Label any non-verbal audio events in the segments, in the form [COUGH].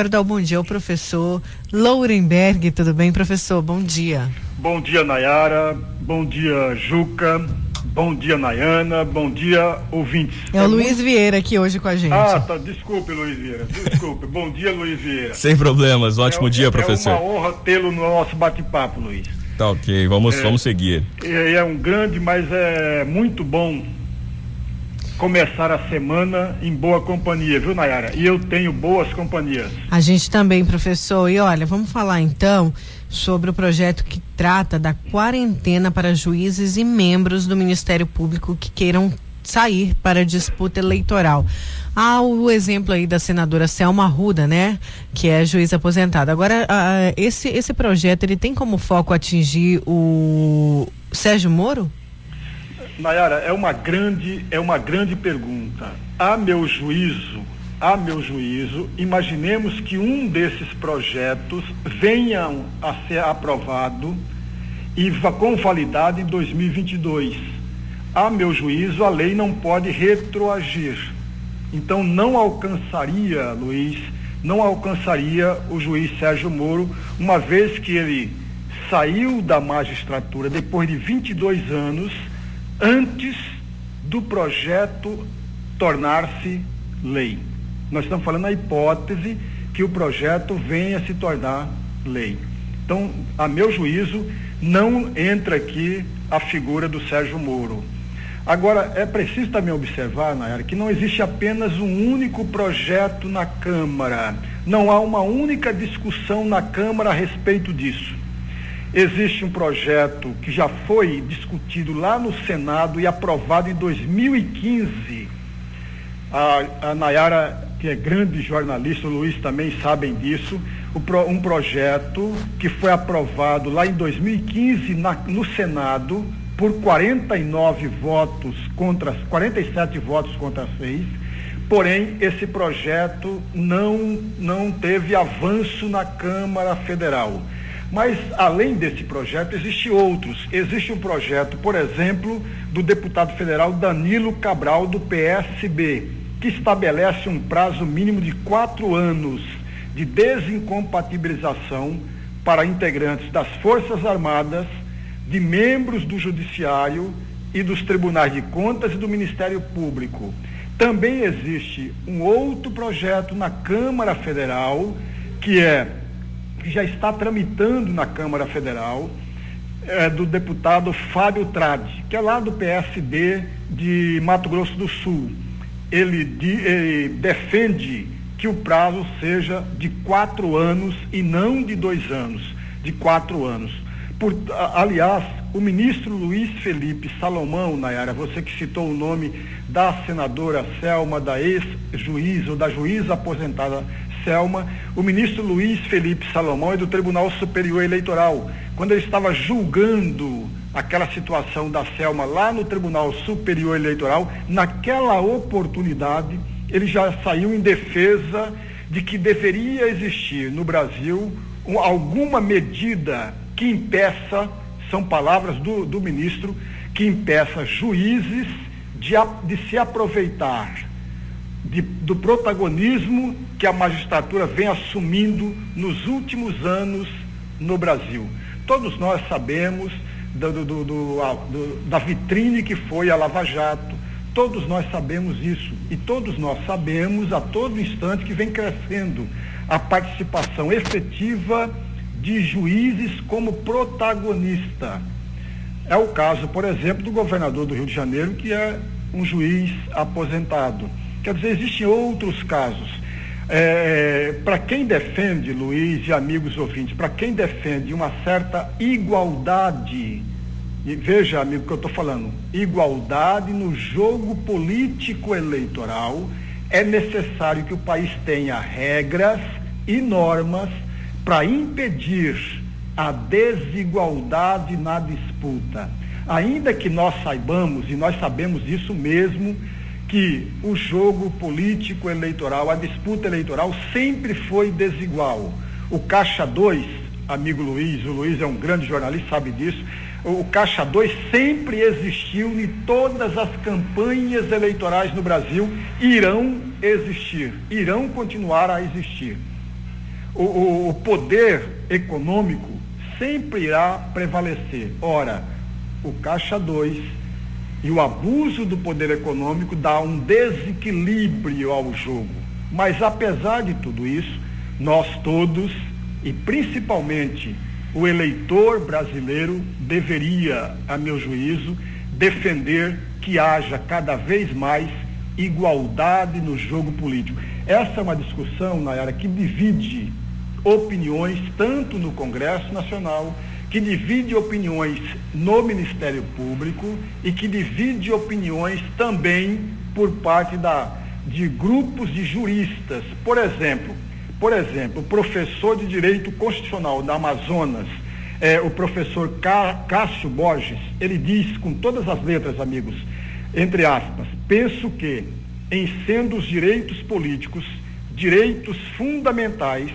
Quero dar um bom dia ao professor Lourenberg. Tudo bem, professor? Bom dia. Bom dia, Nayara. Bom dia, Juca. Bom dia, Nayana. Bom dia, ouvintes. É o Luiz Vieira aqui hoje com a gente. Ah, tá. Desculpe, Luiz Vieira. Desculpe. Bom dia, Luiz Vieira. Sem problemas. Ótimo é, dia, é professor. É uma honra tê-lo no nosso bate-papo, Luiz. Tá ok. Vamos, é, vamos seguir. É, é um grande, mas é muito bom começar a semana em boa companhia, viu, Nayara? E eu tenho boas companhias. A gente também, professor. E olha, vamos falar então sobre o projeto que trata da quarentena para juízes e membros do Ministério Público que queiram sair para disputa eleitoral. Há o exemplo aí da senadora Selma Ruda, né, que é juiz aposentada. Agora, uh, esse esse projeto ele tem como foco atingir o Sérgio Moro? Nayara, é uma grande, é uma grande pergunta. A meu juízo, a meu juízo, imaginemos que um desses projetos venha a ser aprovado e com validade em 2022. A meu juízo, a lei não pode retroagir. Então não alcançaria, Luiz, não alcançaria o juiz Sérgio Moro, uma vez que ele saiu da magistratura depois de 22 anos antes do projeto tornar-se lei. Nós estamos falando a hipótese que o projeto venha a se tornar lei. Então, a meu juízo, não entra aqui a figura do Sérgio Moro. Agora, é preciso também observar, Nayara, que não existe apenas um único projeto na Câmara. Não há uma única discussão na Câmara a respeito disso. Existe um projeto que já foi discutido lá no Senado e aprovado em 2015. A, a Nayara, que é grande jornalista, o Luiz também sabem disso. um projeto que foi aprovado lá em 2015 na, no Senado por 49 votos contra 47 votos contra 6. Porém, esse projeto não, não teve avanço na Câmara Federal. Mas, além desse projeto, existem outros. Existe um projeto, por exemplo, do deputado federal Danilo Cabral, do PSB, que estabelece um prazo mínimo de quatro anos de desincompatibilização para integrantes das Forças Armadas, de membros do Judiciário e dos Tribunais de Contas e do Ministério Público. Também existe um outro projeto na Câmara Federal, que é que já está tramitando na Câmara Federal, é, do deputado Fábio Trade, que é lá do PSD de Mato Grosso do Sul. Ele, de, ele defende que o prazo seja de quatro anos e não de dois anos, de quatro anos. Por, aliás, o ministro Luiz Felipe Salomão, Nayara, você que citou o nome da senadora Selma, da ex-juiz ou da juíza aposentada Selma, o ministro Luiz Felipe Salomão é do Tribunal Superior Eleitoral, quando ele estava julgando aquela situação da Selma lá no Tribunal Superior Eleitoral, naquela oportunidade, ele já saiu em defesa de que deveria existir no Brasil um, alguma medida que impeça, são palavras do, do ministro, que impeça juízes de, de se aproveitar de, do protagonismo que a magistratura vem assumindo nos últimos anos no Brasil. Todos nós sabemos do, do, do, da vitrine que foi a Lava Jato, todos nós sabemos isso e todos nós sabemos a todo instante que vem crescendo a participação efetiva de juízes como protagonista. É o caso, por exemplo, do governador do Rio de Janeiro, que é um juiz aposentado. Quer dizer, existem outros casos. É, para quem defende, Luiz e amigos ouvintes, para quem defende uma certa igualdade, e veja, amigo, que eu estou falando, igualdade no jogo político eleitoral, é necessário que o país tenha regras e normas para impedir a desigualdade na disputa. Ainda que nós saibamos, e nós sabemos isso mesmo, que o jogo político eleitoral, a disputa eleitoral sempre foi desigual. O Caixa 2, amigo Luiz, o Luiz é um grande jornalista, sabe disso, o Caixa 2 sempre existiu em todas as campanhas eleitorais no Brasil, irão existir, irão continuar a existir. O, o, o poder econômico sempre irá prevalecer. Ora, o Caixa 2 e o abuso do poder econômico dá um desequilíbrio ao jogo. Mas apesar de tudo isso, nós todos, e principalmente o eleitor brasileiro, deveria, a meu juízo, defender que haja cada vez mais igualdade no jogo político. Essa é uma discussão, Nayara, que divide opiniões tanto no Congresso Nacional que divide opiniões no Ministério Público e que divide opiniões também por parte da, de grupos de juristas. Por exemplo, por exemplo, o professor de Direito Constitucional da Amazonas, é, o professor Cássio Borges, ele diz com todas as letras, amigos, entre aspas, penso que, em sendo os direitos políticos direitos fundamentais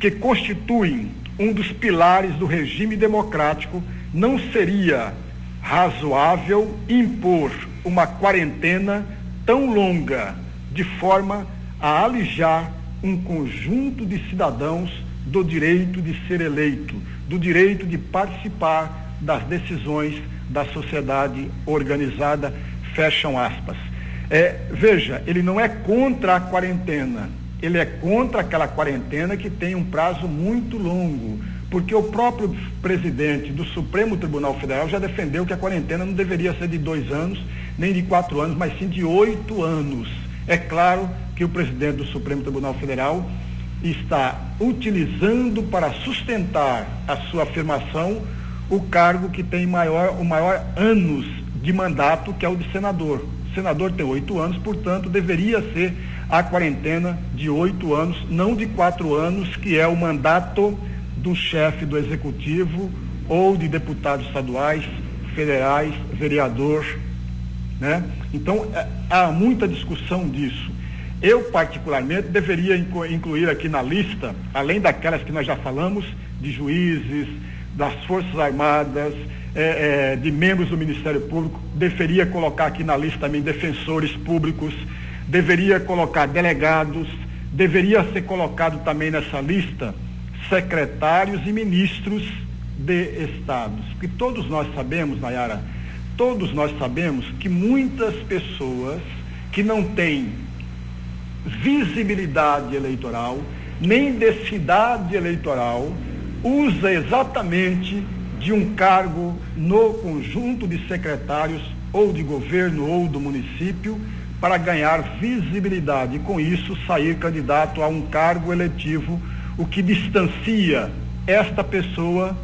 que constituem um dos pilares do regime democrático, não seria razoável impor uma quarentena tão longa, de forma a alijar um conjunto de cidadãos do direito de ser eleito, do direito de participar das decisões da sociedade organizada, fecham aspas. É, veja, ele não é contra a quarentena, ele é contra aquela quarentena que tem um prazo muito longo, porque o próprio presidente do Supremo Tribunal Federal já defendeu que a quarentena não deveria ser de dois anos, nem de quatro anos, mas sim de oito anos. É claro que o presidente do Supremo Tribunal Federal está utilizando para sustentar a sua afirmação o cargo que tem maior, o maior anos de mandato, que é o de senador. O senador tem oito anos, portanto, deveria ser a quarentena de oito anos, não de quatro anos, que é o mandato do chefe do executivo ou de deputados estaduais, federais, vereador, né? Então, é, há muita discussão disso. Eu, particularmente, deveria incluir aqui na lista, além daquelas que nós já falamos, de juízes, das Forças Armadas, é, é, de membros do Ministério Público, deveria colocar aqui na lista também defensores públicos, deveria colocar delegados, deveria ser colocado também nessa lista secretários e ministros de estados. Porque todos nós sabemos, Nayara, todos nós sabemos que muitas pessoas que não têm visibilidade eleitoral, nem densidade eleitoral, usa exatamente de um cargo no conjunto de secretários ou de governo ou do município para ganhar visibilidade e com isso sair candidato a um cargo eletivo, o que distancia esta pessoa,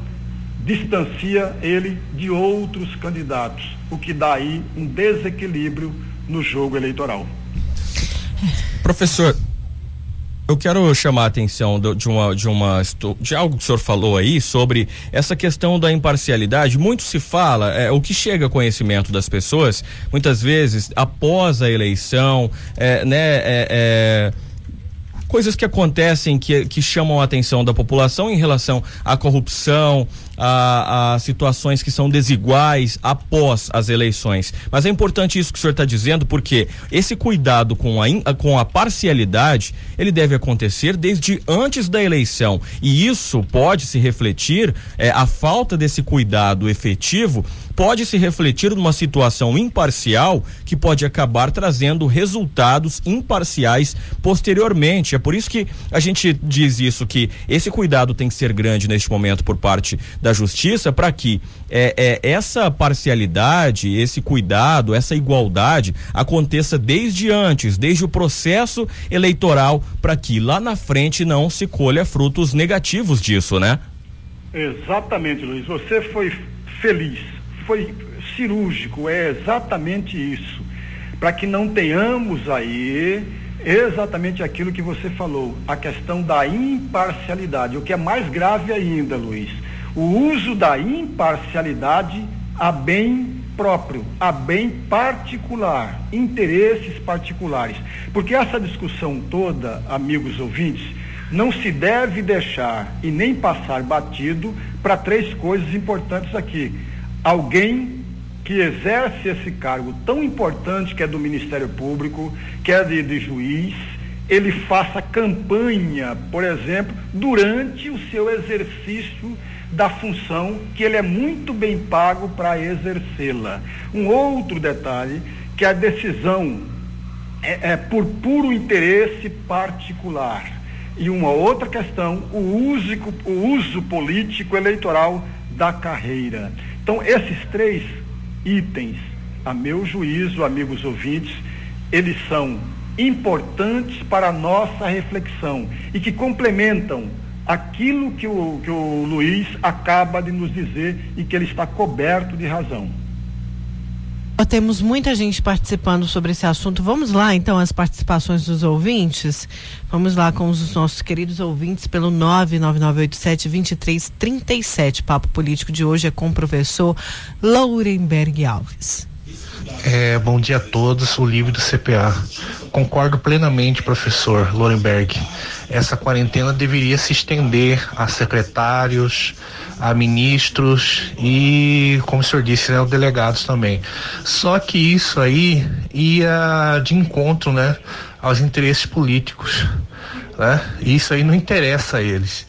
distancia ele de outros candidatos, o que dá aí um desequilíbrio no jogo eleitoral. Professor, eu quero chamar a atenção de uma, de uma de algo que o senhor falou aí sobre essa questão da imparcialidade. Muito se fala, é, o que chega a conhecimento das pessoas, muitas vezes após a eleição, é, né, é, é coisas que acontecem que, que chamam a atenção da população em relação à corrupção, a, a, situações que são desiguais após as eleições. Mas é importante isso que o senhor está dizendo, porque esse cuidado com a, com a parcialidade, ele deve acontecer desde antes da eleição. E isso pode se refletir, é, a falta desse cuidado efetivo pode se refletir numa situação imparcial que pode acabar trazendo resultados imparciais posteriormente. É por isso que a gente diz isso, que esse cuidado tem que ser grande neste momento por parte da justiça para que é, é, essa parcialidade, esse cuidado, essa igualdade aconteça desde antes, desde o processo eleitoral, para que lá na frente não se colha frutos negativos disso, né? Exatamente, Luiz. Você foi feliz, foi cirúrgico, é exatamente isso. Para que não tenhamos aí exatamente aquilo que você falou, a questão da imparcialidade. O que é mais grave ainda, Luiz, o uso da imparcialidade a bem próprio, a bem particular, interesses particulares. Porque essa discussão toda, amigos ouvintes, não se deve deixar e nem passar batido para três coisas importantes aqui. Alguém que exerce esse cargo tão importante que é do Ministério Público, que é de, de juiz, ele faça campanha, por exemplo, durante o seu exercício da função que ele é muito bem pago para exercê-la. Um outro detalhe, que a decisão é, é, por puro interesse particular. E uma outra questão, o uso, o uso político eleitoral da carreira. Então, esses três itens, a meu juízo, amigos ouvintes, eles são importantes para a nossa reflexão e que complementam aquilo que o, que o Luiz acaba de nos dizer e que ele está coberto de razão. Temos muita gente participando sobre esse assunto. Vamos lá, então, as participações dos ouvintes. Vamos lá com os nossos queridos ouvintes pelo 99987-2337. Papo Político de hoje é com o professor Lourenberg Alves. É, bom dia a todos, o livro do CPA. Concordo plenamente, professor Lorenberg. Essa quarentena deveria se estender a secretários, a ministros e, como o senhor disse, né, delegados também. Só que isso aí ia de encontro, né, aos interesses políticos, né? Isso aí não interessa a eles.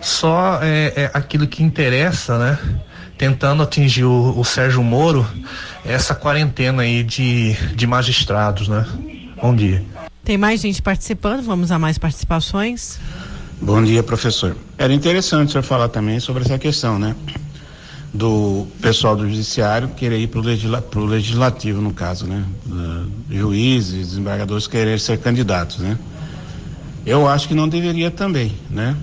Só é, é aquilo que interessa, né? Tentando atingir o, o Sérgio Moro, essa quarentena aí de, de magistrados, né? Bom dia. Tem mais gente participando, vamos a mais participações. Bom dia, professor. Era interessante o senhor falar também sobre essa questão, né? Do pessoal do judiciário querer ir para o legisla legislativo, no caso, né? Uh, juízes, desembargadores querer ser candidatos, né? Eu acho que não deveria também, né?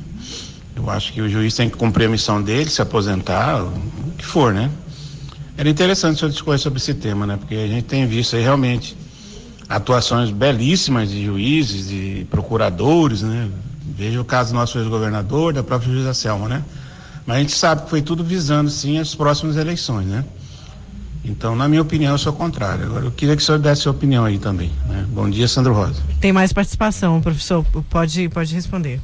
Eu acho que o juiz tem que cumprir a missão dele, se aposentar, que for, né? Era interessante o senhor discorrer sobre esse tema, né? Porque a gente tem visto aí realmente atuações belíssimas de juízes, de procuradores, né? Veja o caso do nosso ex-governador, da própria juíza Selma, né? Mas a gente sabe que foi tudo visando, sim, as próximas eleições, né? Então, na minha opinião, eu sou contrário. Agora, eu queria que o senhor desse sua opinião aí também. Né? Bom dia, Sandro Rosa. Tem mais participação, professor. Pode, pode responder.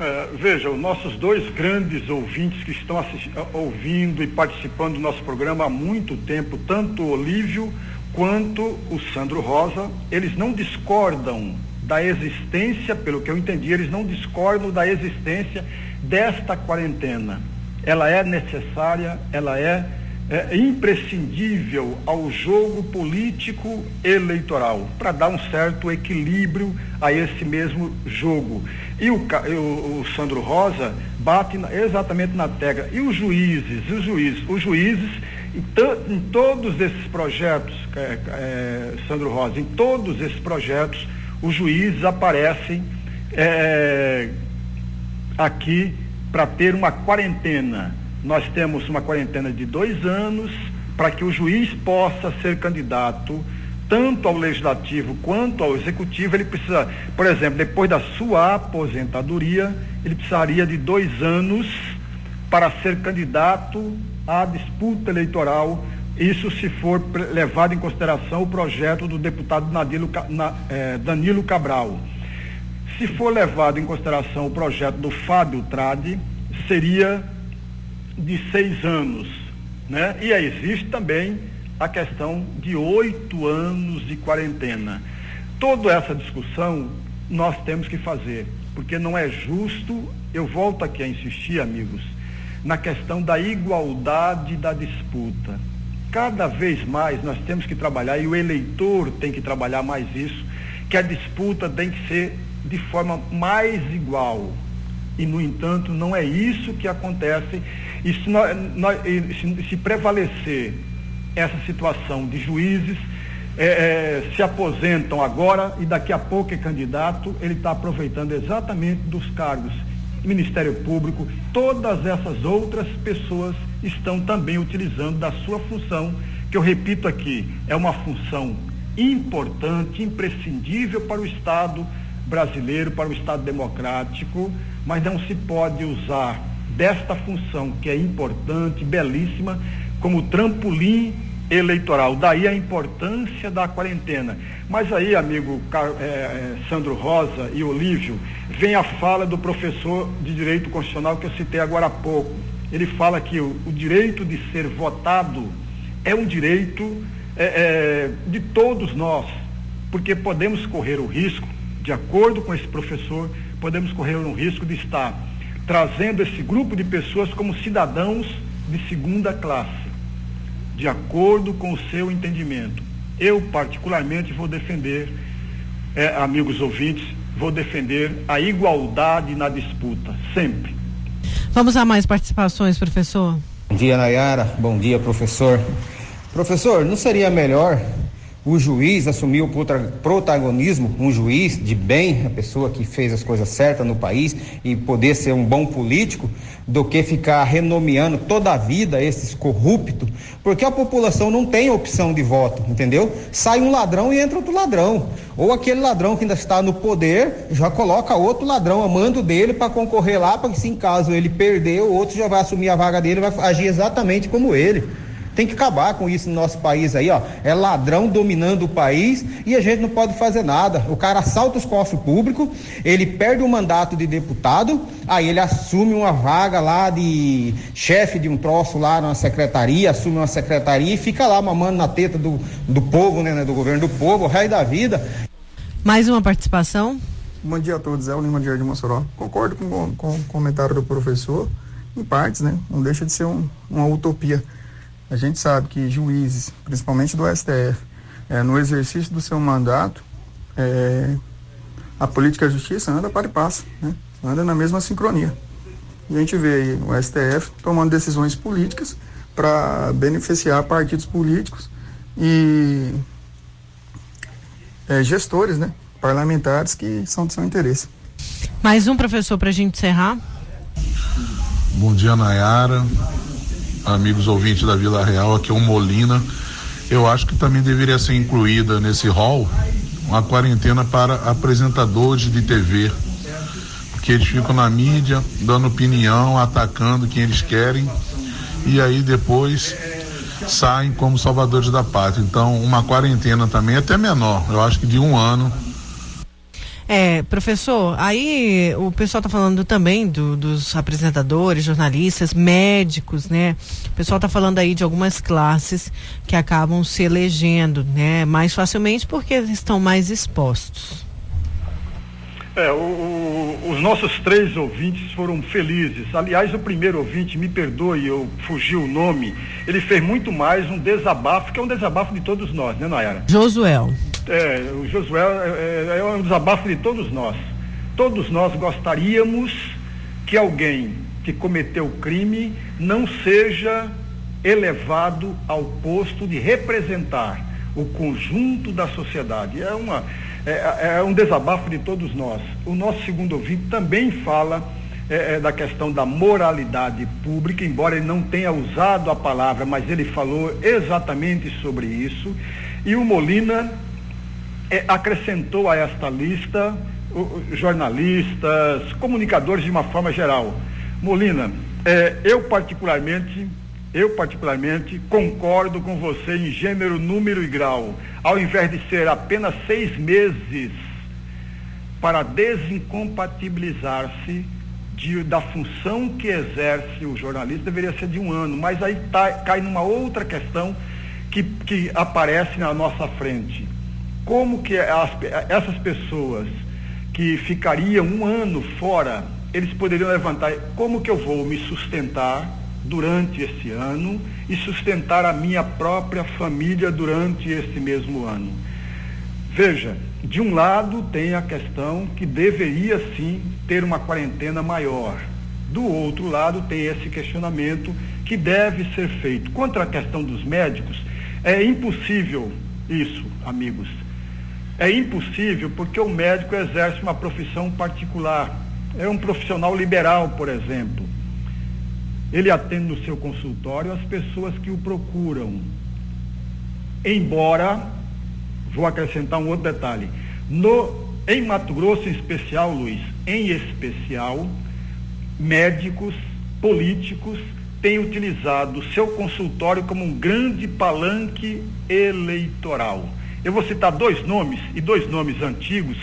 É, veja, os nossos dois grandes ouvintes que estão ouvindo e participando do nosso programa há muito tempo, tanto o Olívio quanto o Sandro Rosa, eles não discordam da existência, pelo que eu entendi, eles não discordam da existência desta quarentena. Ela é necessária, ela é, é imprescindível ao jogo político eleitoral, para dar um certo equilíbrio a esse mesmo jogo. E o, o, o Sandro Rosa bate na, exatamente na tecla. E os juízes, os juízes, os juízes então, em todos esses projetos, é, é, Sandro Rosa, em todos esses projetos, os juízes aparecem é, aqui para ter uma quarentena. Nós temos uma quarentena de dois anos para que o juiz possa ser candidato tanto ao legislativo quanto ao executivo. Ele precisa, por exemplo, depois da sua aposentadoria, ele precisaria de dois anos para ser candidato à disputa eleitoral, isso se for levado em consideração o projeto do deputado eh, Danilo Cabral. Se for levado em consideração o projeto do Fábio Trade, seria de seis anos. Né? E existe também a questão de oito anos de quarentena. Toda essa discussão nós temos que fazer, porque não é justo, eu volto aqui a insistir, amigos, na questão da igualdade da disputa. Cada vez mais nós temos que trabalhar, e o eleitor tem que trabalhar mais isso, que a disputa tem que ser de forma mais igual. E, no entanto, não é isso que acontece. E se, nós, nós, se, se prevalecer essa situação de juízes é, é, se aposentam agora e daqui a pouco é candidato, ele está aproveitando exatamente dos cargos Ministério Público, todas essas outras pessoas estão também utilizando da sua função, que eu repito aqui, é uma função importante, imprescindível para o Estado brasileiro, para o Estado democrático, mas não se pode usar desta função que é importante, belíssima, como trampolim eleitoral. Daí a importância da quarentena. Mas aí, amigo é, Sandro Rosa e Olívio, vem a fala do professor de Direito Constitucional que eu citei agora há pouco. Ele fala que o, o direito de ser votado é um direito é, é, de todos nós, porque podemos correr o risco, de acordo com esse professor, podemos correr o risco de estar trazendo esse grupo de pessoas como cidadãos de segunda classe de acordo com o seu entendimento. Eu, particularmente, vou defender, é, amigos ouvintes, vou defender a igualdade na disputa, sempre. Vamos a mais participações, professor. Bom dia, Nayara. Bom dia, professor. Professor, não seria melhor o juiz assumir o protagonismo, um juiz de bem, a pessoa que fez as coisas certas no país e poder ser um bom político, do que ficar renomeando toda a vida esses corruptos, porque a população não tem opção de voto, entendeu? Sai um ladrão e entra outro ladrão. Ou aquele ladrão que ainda está no poder já coloca outro ladrão a mando dele para concorrer lá, para que se em caso ele perder, o outro já vai assumir a vaga dele vai agir exatamente como ele. Tem que acabar com isso no nosso país aí, ó. É ladrão dominando o país e a gente não pode fazer nada. O cara assalta os cofres públicos, ele perde o mandato de deputado, aí ele assume uma vaga lá de chefe de um troço lá na secretaria, assume uma secretaria e fica lá mamando na teta do, do povo, né, do governo do povo, o rei da vida. Mais uma participação? Bom dia a todos, é o Lima de Mossoró. Concordo com, com o comentário do professor, em partes, né? Não deixa de ser um, uma utopia a gente sabe que juízes, principalmente do STF, é, no exercício do seu mandato, é, a política da justiça anda para e passa, né? anda na mesma sincronia. E a gente vê aí o STF tomando decisões políticas para beneficiar partidos políticos e é, gestores, né? parlamentares que são de seu interesse. Mais um professor para a gente encerrar. Bom dia, Nayara amigos ouvintes da Vila Real, aqui é o Molina. Eu acho que também deveria ser incluída nesse hall uma quarentena para apresentadores de TV, porque eles ficam na mídia dando opinião, atacando quem eles querem e aí depois saem como salvadores da pátria. Então, uma quarentena também até menor, eu acho que de um ano é, professor, aí o pessoal está falando também do, dos apresentadores, jornalistas, médicos, né? O pessoal está falando aí de algumas classes que acabam se elegendo, né? Mais facilmente porque estão mais expostos. É, o, o, os nossos três ouvintes foram felizes. Aliás, o primeiro ouvinte, me perdoe, eu fugi o nome, ele fez muito mais um desabafo, que é um desabafo de todos nós, né, Nayara? Josuel. É, o Josué é, é, é um desabafo de todos nós. Todos nós gostaríamos que alguém que cometeu crime não seja elevado ao posto de representar o conjunto da sociedade. É, uma, é, é um desabafo de todos nós. O nosso segundo ouvinte também fala é, é, da questão da moralidade pública, embora ele não tenha usado a palavra, mas ele falou exatamente sobre isso. E o Molina é, acrescentou a esta lista o, jornalistas, comunicadores de uma forma geral. Molina, é, eu particularmente, eu particularmente concordo com você em gênero, número e grau. Ao invés de ser apenas seis meses para desincompatibilizar-se de, da função que exerce o jornalista, deveria ser de um ano. Mas aí tá, cai numa outra questão que, que aparece na nossa frente como que as, essas pessoas que ficariam um ano fora, eles poderiam levantar, como que eu vou me sustentar durante esse ano e sustentar a minha própria família durante esse mesmo ano? Veja, de um lado tem a questão que deveria sim ter uma quarentena maior. Do outro lado tem esse questionamento que deve ser feito. Contra a questão dos médicos, é impossível isso, amigos é impossível porque o médico exerce uma profissão particular. É um profissional liberal, por exemplo. Ele atende no seu consultório as pessoas que o procuram. Embora, vou acrescentar um outro detalhe, no, em Mato Grosso em especial, Luiz, em especial, médicos políticos têm utilizado o seu consultório como um grande palanque eleitoral. Eu vou citar dois nomes, e dois nomes antigos,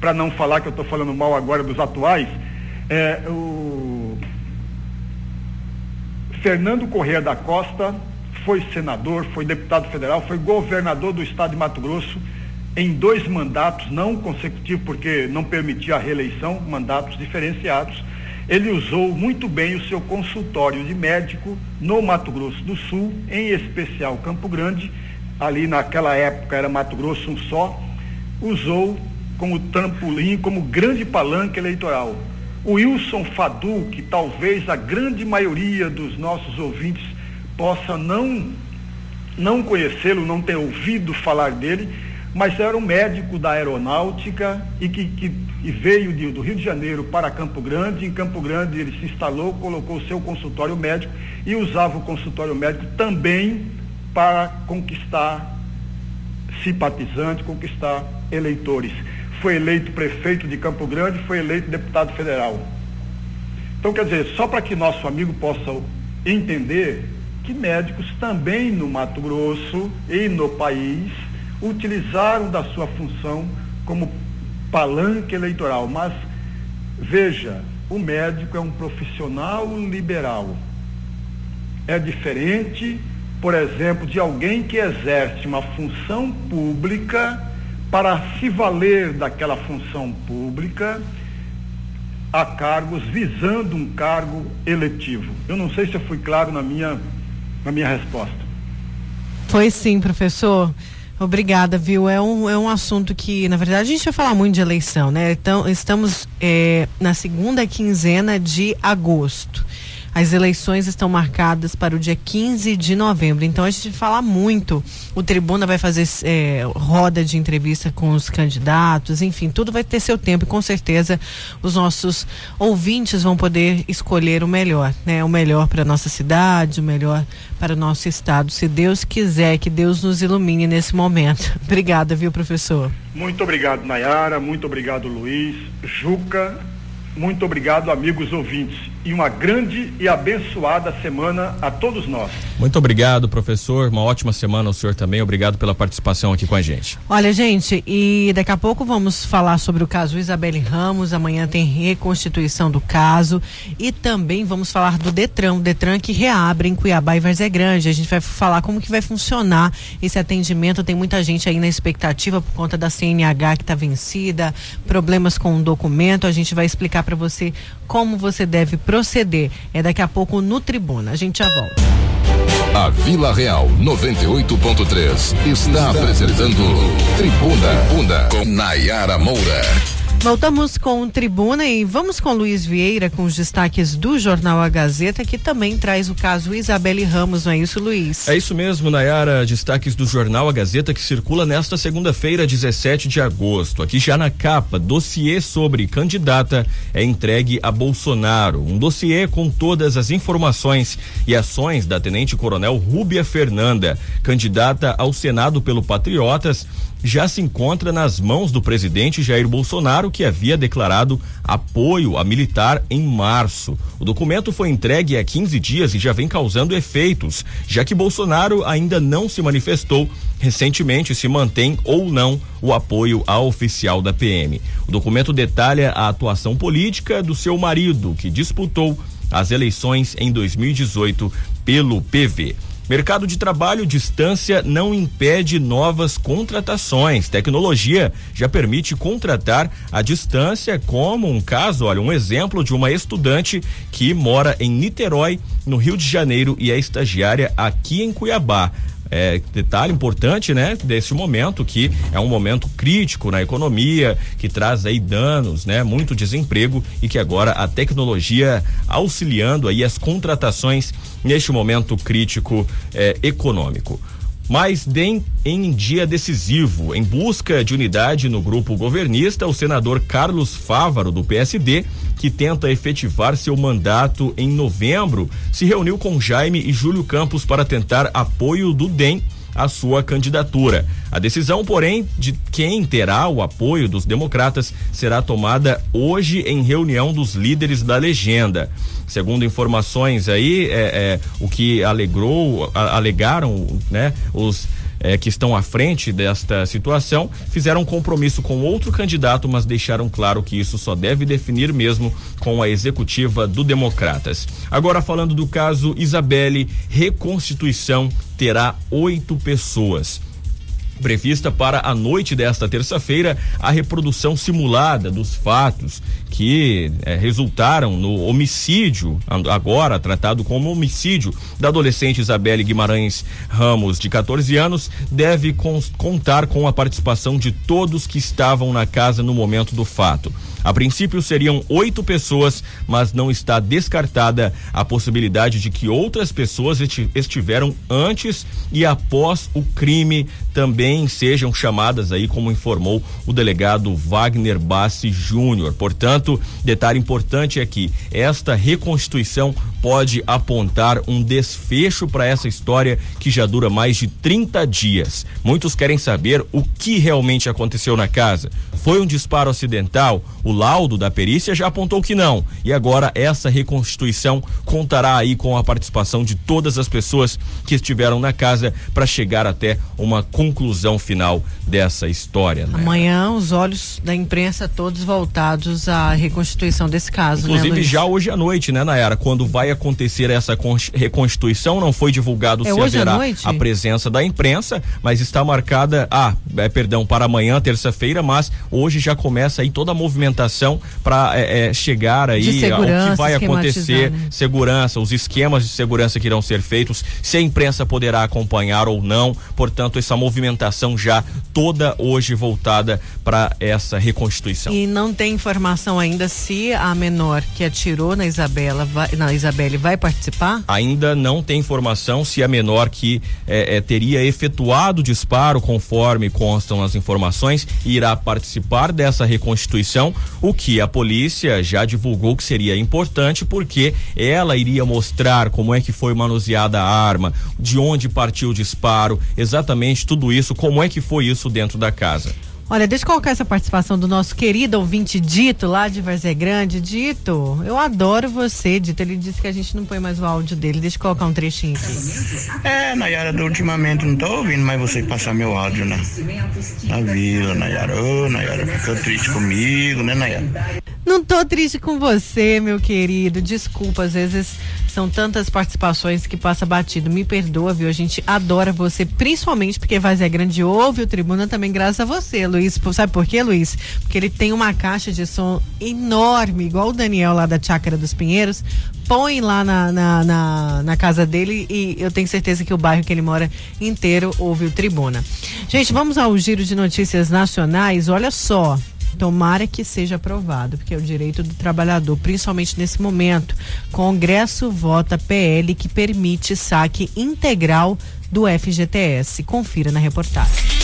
para não falar que eu estou falando mal agora dos atuais. É, o Fernando Corrêa da Costa foi senador, foi deputado federal, foi governador do estado de Mato Grosso em dois mandatos, não consecutivos, porque não permitia a reeleição, mandatos diferenciados. Ele usou muito bem o seu consultório de médico no Mato Grosso do Sul, em especial Campo Grande, ali naquela época era Mato Grosso um só, usou como trampolim, como grande palanque eleitoral. O Wilson Fadu, que talvez a grande maioria dos nossos ouvintes possa não, não conhecê-lo, não ter ouvido falar dele, mas era um médico da aeronáutica e que, que e veio de, do Rio de Janeiro para Campo Grande. Em Campo Grande ele se instalou, colocou o seu consultório médico e usava o consultório médico também para conquistar simpatizantes, conquistar eleitores. Foi eleito prefeito de Campo Grande, foi eleito deputado federal. Então, quer dizer, só para que nosso amigo possa entender que médicos também no Mato Grosso e no país utilizaram da sua função como palanque eleitoral. Mas veja, o médico é um profissional liberal. É diferente, por exemplo, de alguém que exerce uma função pública para se valer daquela função pública a cargos visando um cargo eletivo. Eu não sei se eu fui claro na minha na minha resposta. Foi sim, professor. Obrigada, viu? É um, é um assunto que, na verdade, a gente vai falar muito de eleição, né? Então, estamos é, na segunda quinzena de agosto. As eleições estão marcadas para o dia 15 de novembro. Então a gente fala muito. O Tribuna vai fazer é, roda de entrevista com os candidatos, enfim, tudo vai ter seu tempo e com certeza os nossos ouvintes vão poder escolher o melhor, né? O melhor para nossa cidade, o melhor para o nosso estado. Se Deus quiser, que Deus nos ilumine nesse momento. [LAUGHS] Obrigada, viu, professor? Muito obrigado, Nayara. Muito obrigado, Luiz. Juca, muito obrigado, amigos ouvintes, e uma grande e abençoada semana a todos nós. Muito obrigado, professor. Uma ótima semana ao senhor também. Obrigado pela participação aqui com a gente. Olha, gente, e daqui a pouco vamos falar sobre o caso Isabelle Ramos. Amanhã tem reconstituição do caso e também vamos falar do Detran, o Detran que reabre em Cuiabá e Varzé Grande. A gente vai falar como que vai funcionar esse atendimento. Tem muita gente aí na expectativa por conta da CNH que está vencida, problemas com o documento. A gente vai explicar explicar para você como você deve proceder. É daqui a pouco no Tribuna. A gente já volta. A Vila Real 98.3 está apresentando Tribuna Bunda com Nayara Moura. Voltamos com Tribuna e vamos com Luiz Vieira com os destaques do jornal A Gazeta, que também traz o caso Isabelle Ramos, não é isso, Luiz? É isso mesmo, Nayara. Destaques do jornal A Gazeta que circula nesta segunda-feira, 17 de agosto. Aqui já na capa, dossiê sobre candidata é entregue a Bolsonaro. Um dossiê com todas as informações e ações da Tenente Coronel Rúbia Fernanda, candidata ao Senado pelo Patriotas já se encontra nas mãos do presidente Jair Bolsonaro, que havia declarado apoio a militar em março. O documento foi entregue há 15 dias e já vem causando efeitos, já que Bolsonaro ainda não se manifestou recentemente se mantém ou não o apoio ao oficial da PM. O documento detalha a atuação política do seu marido, que disputou as eleições em 2018 pelo PV. Mercado de trabalho, distância não impede novas contratações. Tecnologia já permite contratar à distância, como um caso, olha, um exemplo de uma estudante que mora em Niterói, no Rio de Janeiro, e é estagiária aqui em Cuiabá. É, detalhe importante, né, desse momento que é um momento crítico na economia, que traz aí danos, né, muito desemprego e que agora a tecnologia auxiliando aí as contratações neste momento crítico é, econômico mas dem em dia decisivo. Em busca de unidade no grupo governista, o senador Carlos Fávaro, do PSD, que tenta efetivar seu mandato em novembro, se reuniu com Jaime e Júlio Campos para tentar apoio do DEM a sua candidatura. A decisão, porém, de quem terá o apoio dos democratas será tomada hoje em reunião dos líderes da legenda. Segundo informações aí, é, é o que alegrou, a, alegaram, né, os é, que estão à frente desta situação fizeram um compromisso com outro candidato, mas deixaram claro que isso só deve definir mesmo com a executiva do Democratas. Agora falando do caso Isabelle, reconstituição terá oito pessoas prevista para a noite desta terça-feira a reprodução simulada dos fatos que é, resultaram no homicídio, agora tratado como homicídio, da adolescente Isabelle Guimarães Ramos, de 14 anos, deve contar com a participação de todos que estavam na casa no momento do fato. A princípio seriam oito pessoas, mas não está descartada a possibilidade de que outras pessoas estiveram antes e após o crime também sejam chamadas aí, como informou o delegado Wagner Bassi Júnior. Portanto, detalhe importante é que esta reconstituição pode apontar um desfecho para essa história que já dura mais de 30 dias. Muitos querem saber o que realmente aconteceu na casa. Foi um disparo acidental? O laudo da perícia já apontou que não. E agora essa reconstituição contará aí com a participação de todas as pessoas que estiveram na casa para chegar até uma conclusão final dessa história. Né? Amanhã os olhos da imprensa todos voltados à reconstituição desse caso. Né, Inclusive né, já hoje à noite, né, Nayara? Quando vai acontecer essa reconstituição, não foi divulgado é se haverá a presença da imprensa, mas está marcada, ah, é, perdão, para amanhã, terça-feira, mas hoje já começa aí toda a movimentação para é, é, chegar aí ao que vai acontecer, segurança, os esquemas de segurança que irão ser feitos, se a imprensa poderá acompanhar ou não. Portanto, essa movimentação já toda hoje voltada para essa reconstituição. E não tem informação ainda se a menor que atirou na Isabela, vai, na Isabelle, vai participar? Ainda não tem informação se a menor que é, é, teria efetuado o disparo, conforme constam as informações, irá participar dessa reconstituição, o que a polícia já divulgou que seria importante, porque ela iria mostrar como é que foi manuseada a arma, de onde partiu o disparo, exatamente tudo isso, como é que foi isso dentro da casa. Olha, deixa eu colocar essa participação do nosso querido ouvinte Dito, lá de Varzé Grande. Dito, eu adoro você, Dito. Ele disse que a gente não põe mais o áudio dele. Deixa eu colocar um trechinho aqui. É, Nayara, ultimamente não tô ouvindo mais você passar meu áudio, né? Na vila, Nayara. Ô, oh, Nayara, ficou triste comigo, né, Nayara? Não tô triste com você, meu querido. Desculpa, às vezes são tantas participações que passa batido. Me perdoa, viu? A gente adora você, principalmente porque Vazia Grande ouve o Tribuna também graças a você, Luiz. Sabe por quê, Luiz? Porque ele tem uma caixa de som enorme, igual o Daniel lá da Chácara dos Pinheiros. Põe lá na, na, na, na casa dele e eu tenho certeza que o bairro que ele mora inteiro ouve o Tribuna. Gente, vamos ao giro de notícias nacionais. Olha só, Tomara que seja aprovado, porque é o direito do trabalhador, principalmente nesse momento. Congresso vota PL que permite saque integral do FGTS. Confira na reportagem.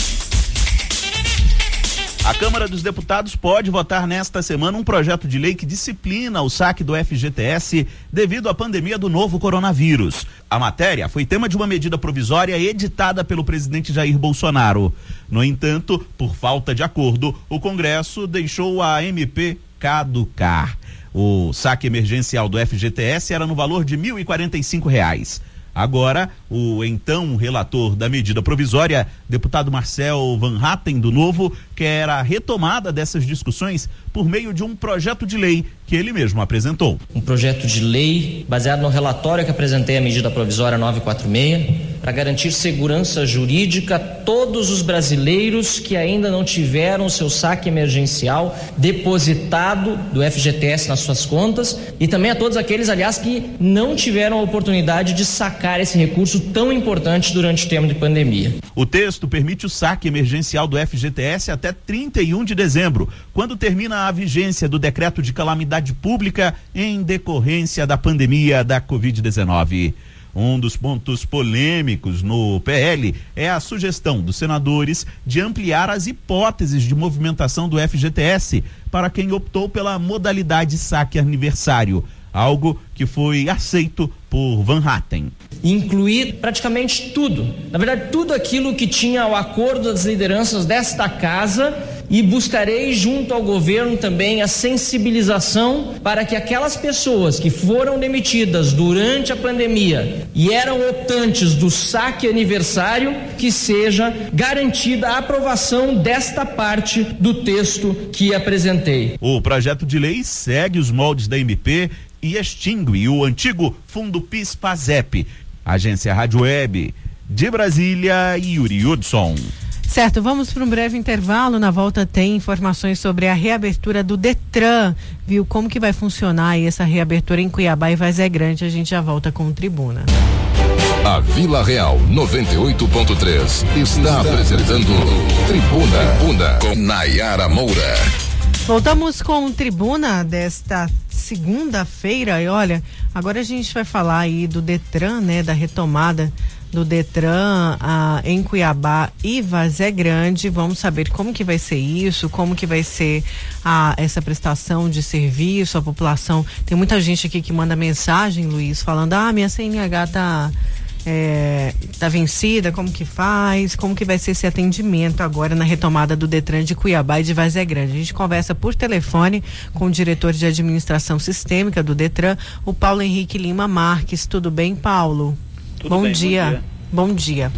A Câmara dos Deputados pode votar nesta semana um projeto de lei que disciplina o saque do FGTS devido à pandemia do novo coronavírus. A matéria foi tema de uma medida provisória editada pelo presidente Jair Bolsonaro. No entanto, por falta de acordo, o Congresso deixou a MP caducar. O saque emergencial do FGTS era no valor de 1.045 reais. Agora, o então relator da medida provisória, deputado Marcel Van Hatten, do Novo, quer a retomada dessas discussões por meio de um projeto de lei que ele mesmo apresentou. Um projeto de lei baseado no relatório que apresentei à medida provisória 946 para garantir segurança jurídica a todos os brasileiros que ainda não tiveram seu saque emergencial depositado do FGTS nas suas contas e também a todos aqueles, aliás, que não tiveram a oportunidade de sacar esse recurso tão importante durante o tempo de pandemia. O texto permite o saque emergencial do FGTS até 31 de dezembro, quando termina a vigência do decreto de calamidade pública em decorrência da pandemia da Covid-19. Um dos pontos polêmicos no PL é a sugestão dos senadores de ampliar as hipóteses de movimentação do FGTS para quem optou pela modalidade saque aniversário. algo que foi aceito por Van Hatten. Incluir praticamente tudo, na verdade, tudo aquilo que tinha o acordo das lideranças desta casa e buscarei junto ao governo também a sensibilização para que aquelas pessoas que foram demitidas durante a pandemia e eram optantes do saque aniversário, que seja garantida a aprovação desta parte do texto que apresentei. O projeto de lei segue os moldes da MP e extingue o antigo Fundo PIS-PASEP. Agência Rádio Web de Brasília, Yuri Hudson. Certo, vamos para um breve intervalo. Na volta tem informações sobre a reabertura do Detran, viu como que vai funcionar aí essa reabertura em Cuiabá e Vazé Grande. A gente já volta com o Tribuna. A Vila Real 98.3 está apresentando Tribuna, Tribuna com Nayara Moura. Voltamos com Tribuna desta segunda-feira e olha, agora a gente vai falar aí do Detran, né, da retomada do Detran ah, em Cuiabá e Vazé Grande. Vamos saber como que vai ser isso, como que vai ser ah, essa prestação de serviço à população. Tem muita gente aqui que manda mensagem, Luiz, falando: ah, minha CNH tá é, tá vencida, como que faz, como que vai ser esse atendimento agora na retomada do Detran de Cuiabá e de Vazé Grande. A gente conversa por telefone com o diretor de administração sistêmica do Detran, o Paulo Henrique Lima Marques. Tudo bem, Paulo? Tudo bom, bem, dia. bom dia. Bom dia.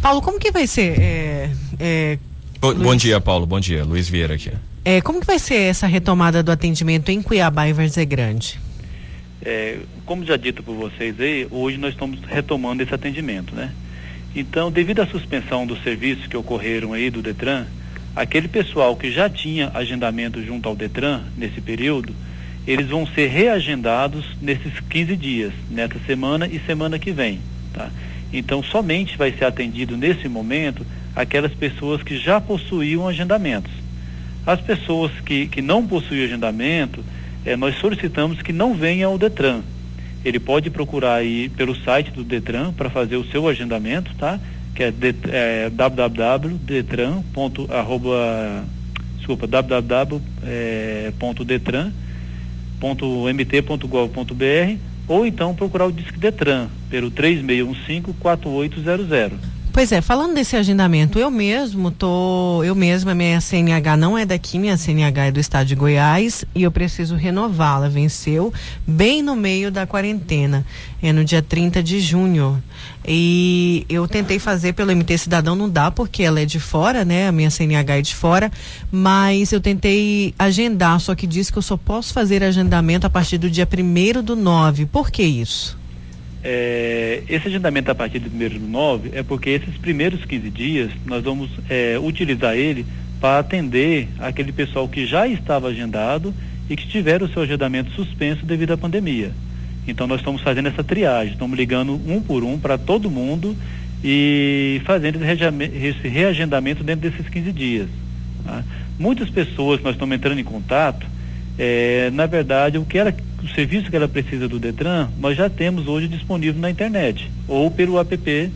Paulo, como que vai ser? É, é, Bom, bom dia, Paulo. Bom dia. Luiz Vieira aqui. é, como que vai ser essa retomada do atendimento em Cuiabá e Vazé Grande? É, como já dito por vocês aí, hoje nós estamos retomando esse atendimento, né? Então, devido à suspensão dos serviços que ocorreram aí do Detran, aquele pessoal que já tinha agendamento junto ao Detran nesse período, eles vão ser reagendados nesses 15 dias, nessa semana e semana que vem, tá? Então, somente vai ser atendido nesse momento aquelas pessoas que já possuíam agendamentos. As pessoas que, que não possuem agendamento, eh, nós solicitamos que não venham ao Detran. Ele pode procurar aí pelo site do Detran para fazer o seu agendamento, tá? Que é, é desculpa, www.detran.mt.gov.br ou então procurar o Disque Detran pelo 3615-4800. Pois é, falando desse agendamento, eu mesmo tô, eu mesma, minha CNH não é daqui, minha CNH é do estado de Goiás e eu preciso renová-la. Venceu bem no meio da quarentena, é no dia 30 de junho. E eu tentei fazer pelo MT Cidadão, não dá porque ela é de fora, né? A minha CNH é de fora, mas eu tentei agendar, só que diz que eu só posso fazer agendamento a partir do dia 1 do 9. Por que isso? É, esse agendamento a partir do primeiro do 9 é porque esses primeiros 15 dias nós vamos é, utilizar ele para atender aquele pessoal que já estava agendado e que tiveram o seu agendamento suspenso devido à pandemia. Então nós estamos fazendo essa triagem, estamos ligando um por um para todo mundo e fazendo esse reagendamento dentro desses 15 dias. tá? Muitas pessoas que nós estamos entrando em contato, é, na verdade, o que ela, o serviço que ela precisa do Detran, nós já temos hoje disponível na internet ou pelo app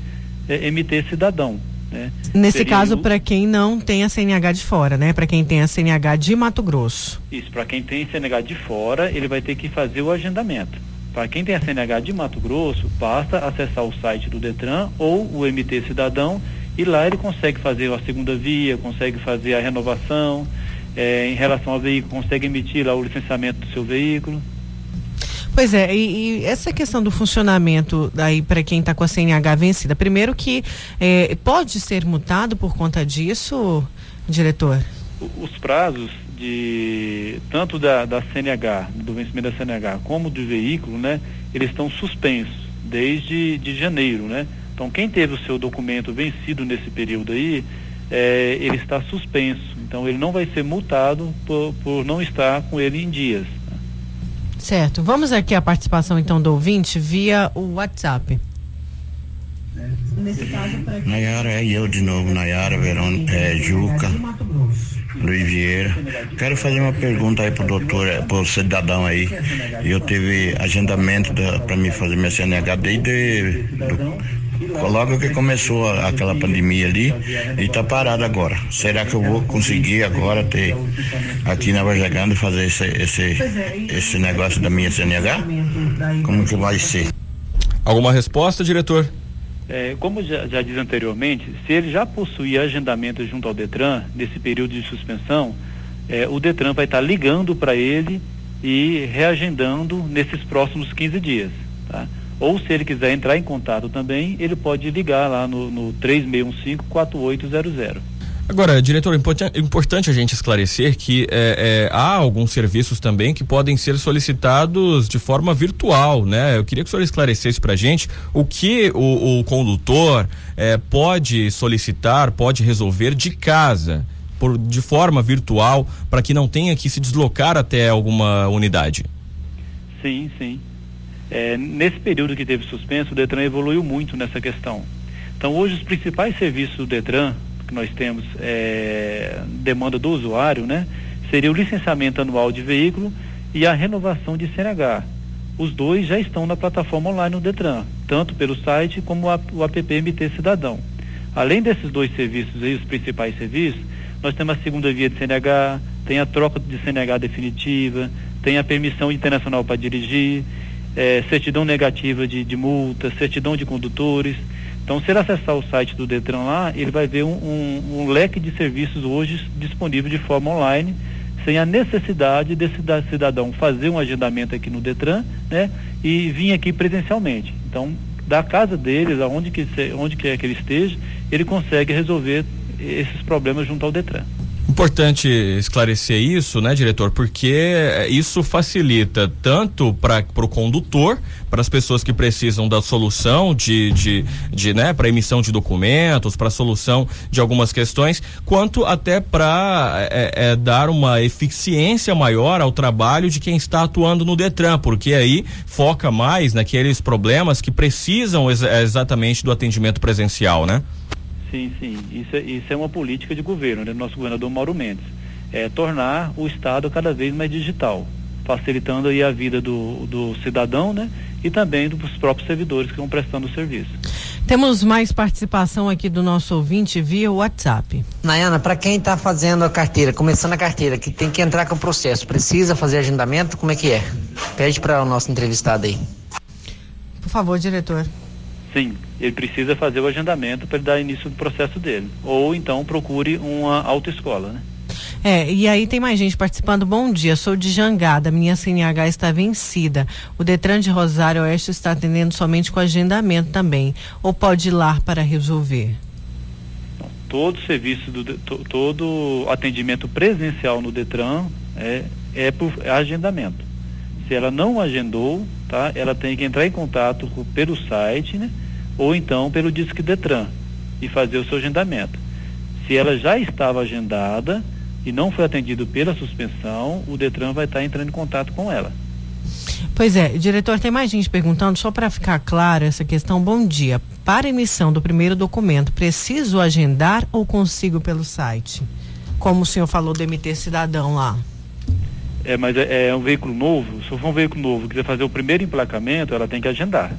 é, MT Cidadão. Né? Nesse Seria caso, para quem não tem a CNH de fora, né? Para quem tem a CNH de Mato Grosso. Isso, para quem tem CNH de fora, ele vai ter que fazer o agendamento. Para quem tem a CNH de Mato Grosso, basta acessar o site do Detran ou o MT Cidadão e lá ele consegue fazer a segunda via, consegue fazer a renovação, eh, em relação ao veículo, consegue emitir lá o licenciamento do seu veículo. Pois é, e, e essa questão do funcionamento daí para quem está com a CNH vencida, primeiro que eh, pode ser multado por conta disso, diretor? Os prazos de tanto da, da CNH, do vencimento da CNH, como do veículo, né, eles estão suspensos desde de janeiro, né? Então quem teve o seu documento vencido nesse período aí, eh, ele está suspenso. Então ele não vai ser multado por, por não estar com ele em dias. Certo. Vamos aqui a participação então do ouvinte via o WhatsApp. Nesse caso, para Nayara, é eu de novo, Nayara, Verônica, é, Juca, Luiz Vieira. Quero fazer uma pergunta aí pro doutor, eh, pro cidadão aí. Eu tive agendamento para me fazer minha CNH desde do Logo que começou aquela pandemia ali, e está parado agora. Será que eu vou conseguir agora ter aqui na Vargem Grande fazer esse, esse, esse negócio da minha CNH? Como que vai ser? Alguma resposta, diretor? É, como já, já disse anteriormente, se ele já possuía agendamento junto ao Detran, nesse período de suspensão, é, o Detran vai estar tá ligando para ele e reagendando nesses próximos 15 dias. Tá? Ou se ele quiser entrar em contato também, ele pode ligar lá no, no 3615-4800. Agora, diretor, é importante a gente esclarecer que é, é, há alguns serviços também que podem ser solicitados de forma virtual, né? Eu queria que o senhor esclarecesse para a gente o que o, o condutor é, pode solicitar, pode resolver de casa, por, de forma virtual, para que não tenha que se deslocar até alguma unidade. Sim, sim. É, nesse período que teve suspenso, o Detran evoluiu muito nessa questão. Então, hoje, os principais serviços do Detran, que nós temos é, demanda do usuário, né, seria o licenciamento anual de veículo e a renovação de CNH. Os dois já estão na plataforma online no Detran, tanto pelo site como o app MT Cidadão. Além desses dois serviços aí, os principais serviços, nós temos a segunda via de CNH, tem a troca de CNH definitiva, tem a permissão internacional para dirigir, é, certidão negativa de, de multa, certidão de condutores. Então, se ele acessar o site do Detran lá, ele vai ver um, um, um leque de serviços hoje disponível de forma online, sem a necessidade desse cidadão fazer um agendamento aqui no Detran, né, e vir aqui presencialmente. Então, da casa dele, aonde que onde quer que ele esteja, ele consegue resolver esses problemas junto ao Detran. Importante esclarecer isso, né, diretor? Porque eh, isso facilita tanto para o condutor, para as pessoas que precisam da solução de, de, de né, para emissão de documentos, para solução de algumas questões, quanto até para é, eh, é, eh, dar uma eficiência maior ao trabalho de quem está atuando no Detran, porque aí foca mais naqueles problemas que precisam ex exatamente do atendimento presencial, né? Sim, sim. Isso é, isso é uma política de governo, né, do nosso governador Mauro Mendes. É tornar o Estado cada vez mais digital, facilitando aí a vida do, do cidadão, né? E também dos próprios servidores que estão prestando o serviço. Temos mais participação aqui do nosso ouvinte via WhatsApp. Nayana, para quem está fazendo a carteira, começando a carteira, que tem que entrar com o processo, precisa fazer agendamento? Como é que é? Pede para o nosso entrevistado aí. Por favor, diretor. Sim, ele precisa fazer o agendamento para dar início no processo dele. Ou então procure uma autoescola, né? É, e aí tem mais gente participando. Bom dia, sou de Jangada, minha CNH está vencida. O Detran de Rosário Oeste está atendendo somente com agendamento também. Ou pode ir lá para resolver? Todo serviço, do, todo atendimento presencial no Detran é, é por agendamento. Se ela não agendou, tá? Ela tem que entrar em contato com, pelo site, né? ou então pelo Disque Detran e fazer o seu agendamento. Se ela já estava agendada e não foi atendido pela suspensão, o Detran vai estar entrando em contato com ela. Pois é, diretor, tem mais gente perguntando, só para ficar claro essa questão. Bom dia. Para emissão do primeiro documento, preciso agendar ou consigo pelo site? Como o senhor falou do MT Cidadão lá. É, mas é, é um veículo novo, se for um veículo novo quiser fazer o primeiro emplacamento, ela tem que agendar.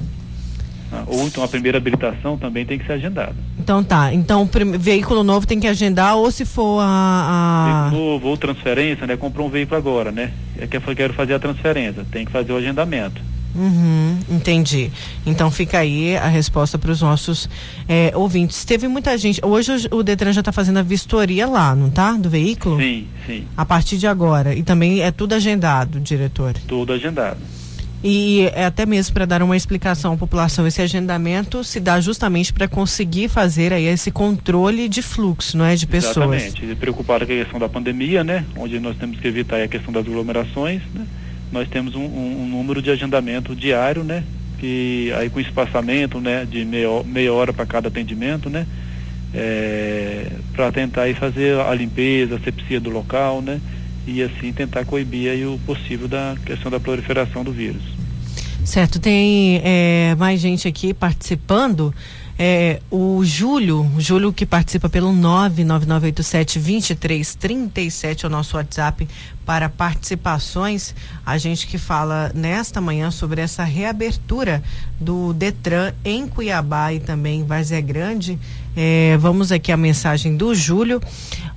Ah, ou então a primeira habilitação também tem que ser agendada. Então tá. Então veículo novo tem que agendar ou se for a. a... Veículo novo ou transferência, né? Comprou um veículo agora, né? É que eu quero fazer a transferência, tem que fazer o agendamento. Uhum, entendi. Então fica aí a resposta para os nossos é, ouvintes. Teve muita gente. Hoje o, o Detran já está fazendo a vistoria lá, não tá? Do veículo? Sim, sim. A partir de agora. E também é tudo agendado, diretor? Tudo agendado. E é até mesmo para dar uma explicação à população, esse agendamento se dá justamente para conseguir fazer aí esse controle de fluxo, não é, de pessoas. Exatamente. Preocupado com a questão da pandemia, né? Onde nós temos que evitar a questão das aglomerações, né? Nós temos um, um, um número de agendamento diário, né? Que aí com espaçamento, né? De meia, meia hora para cada atendimento, né? É, para tentar aí fazer a limpeza, a sepsia do local, né? e assim tentar coibir aí o possível da questão da proliferação do vírus. Certo, tem é, mais gente aqui participando. É, o Júlio, o Júlio que participa pelo 99987-2337 é o nosso WhatsApp para participações. A gente que fala nesta manhã sobre essa reabertura do Detran em Cuiabá e também em Várzea Grande. É, vamos aqui a mensagem do Júlio.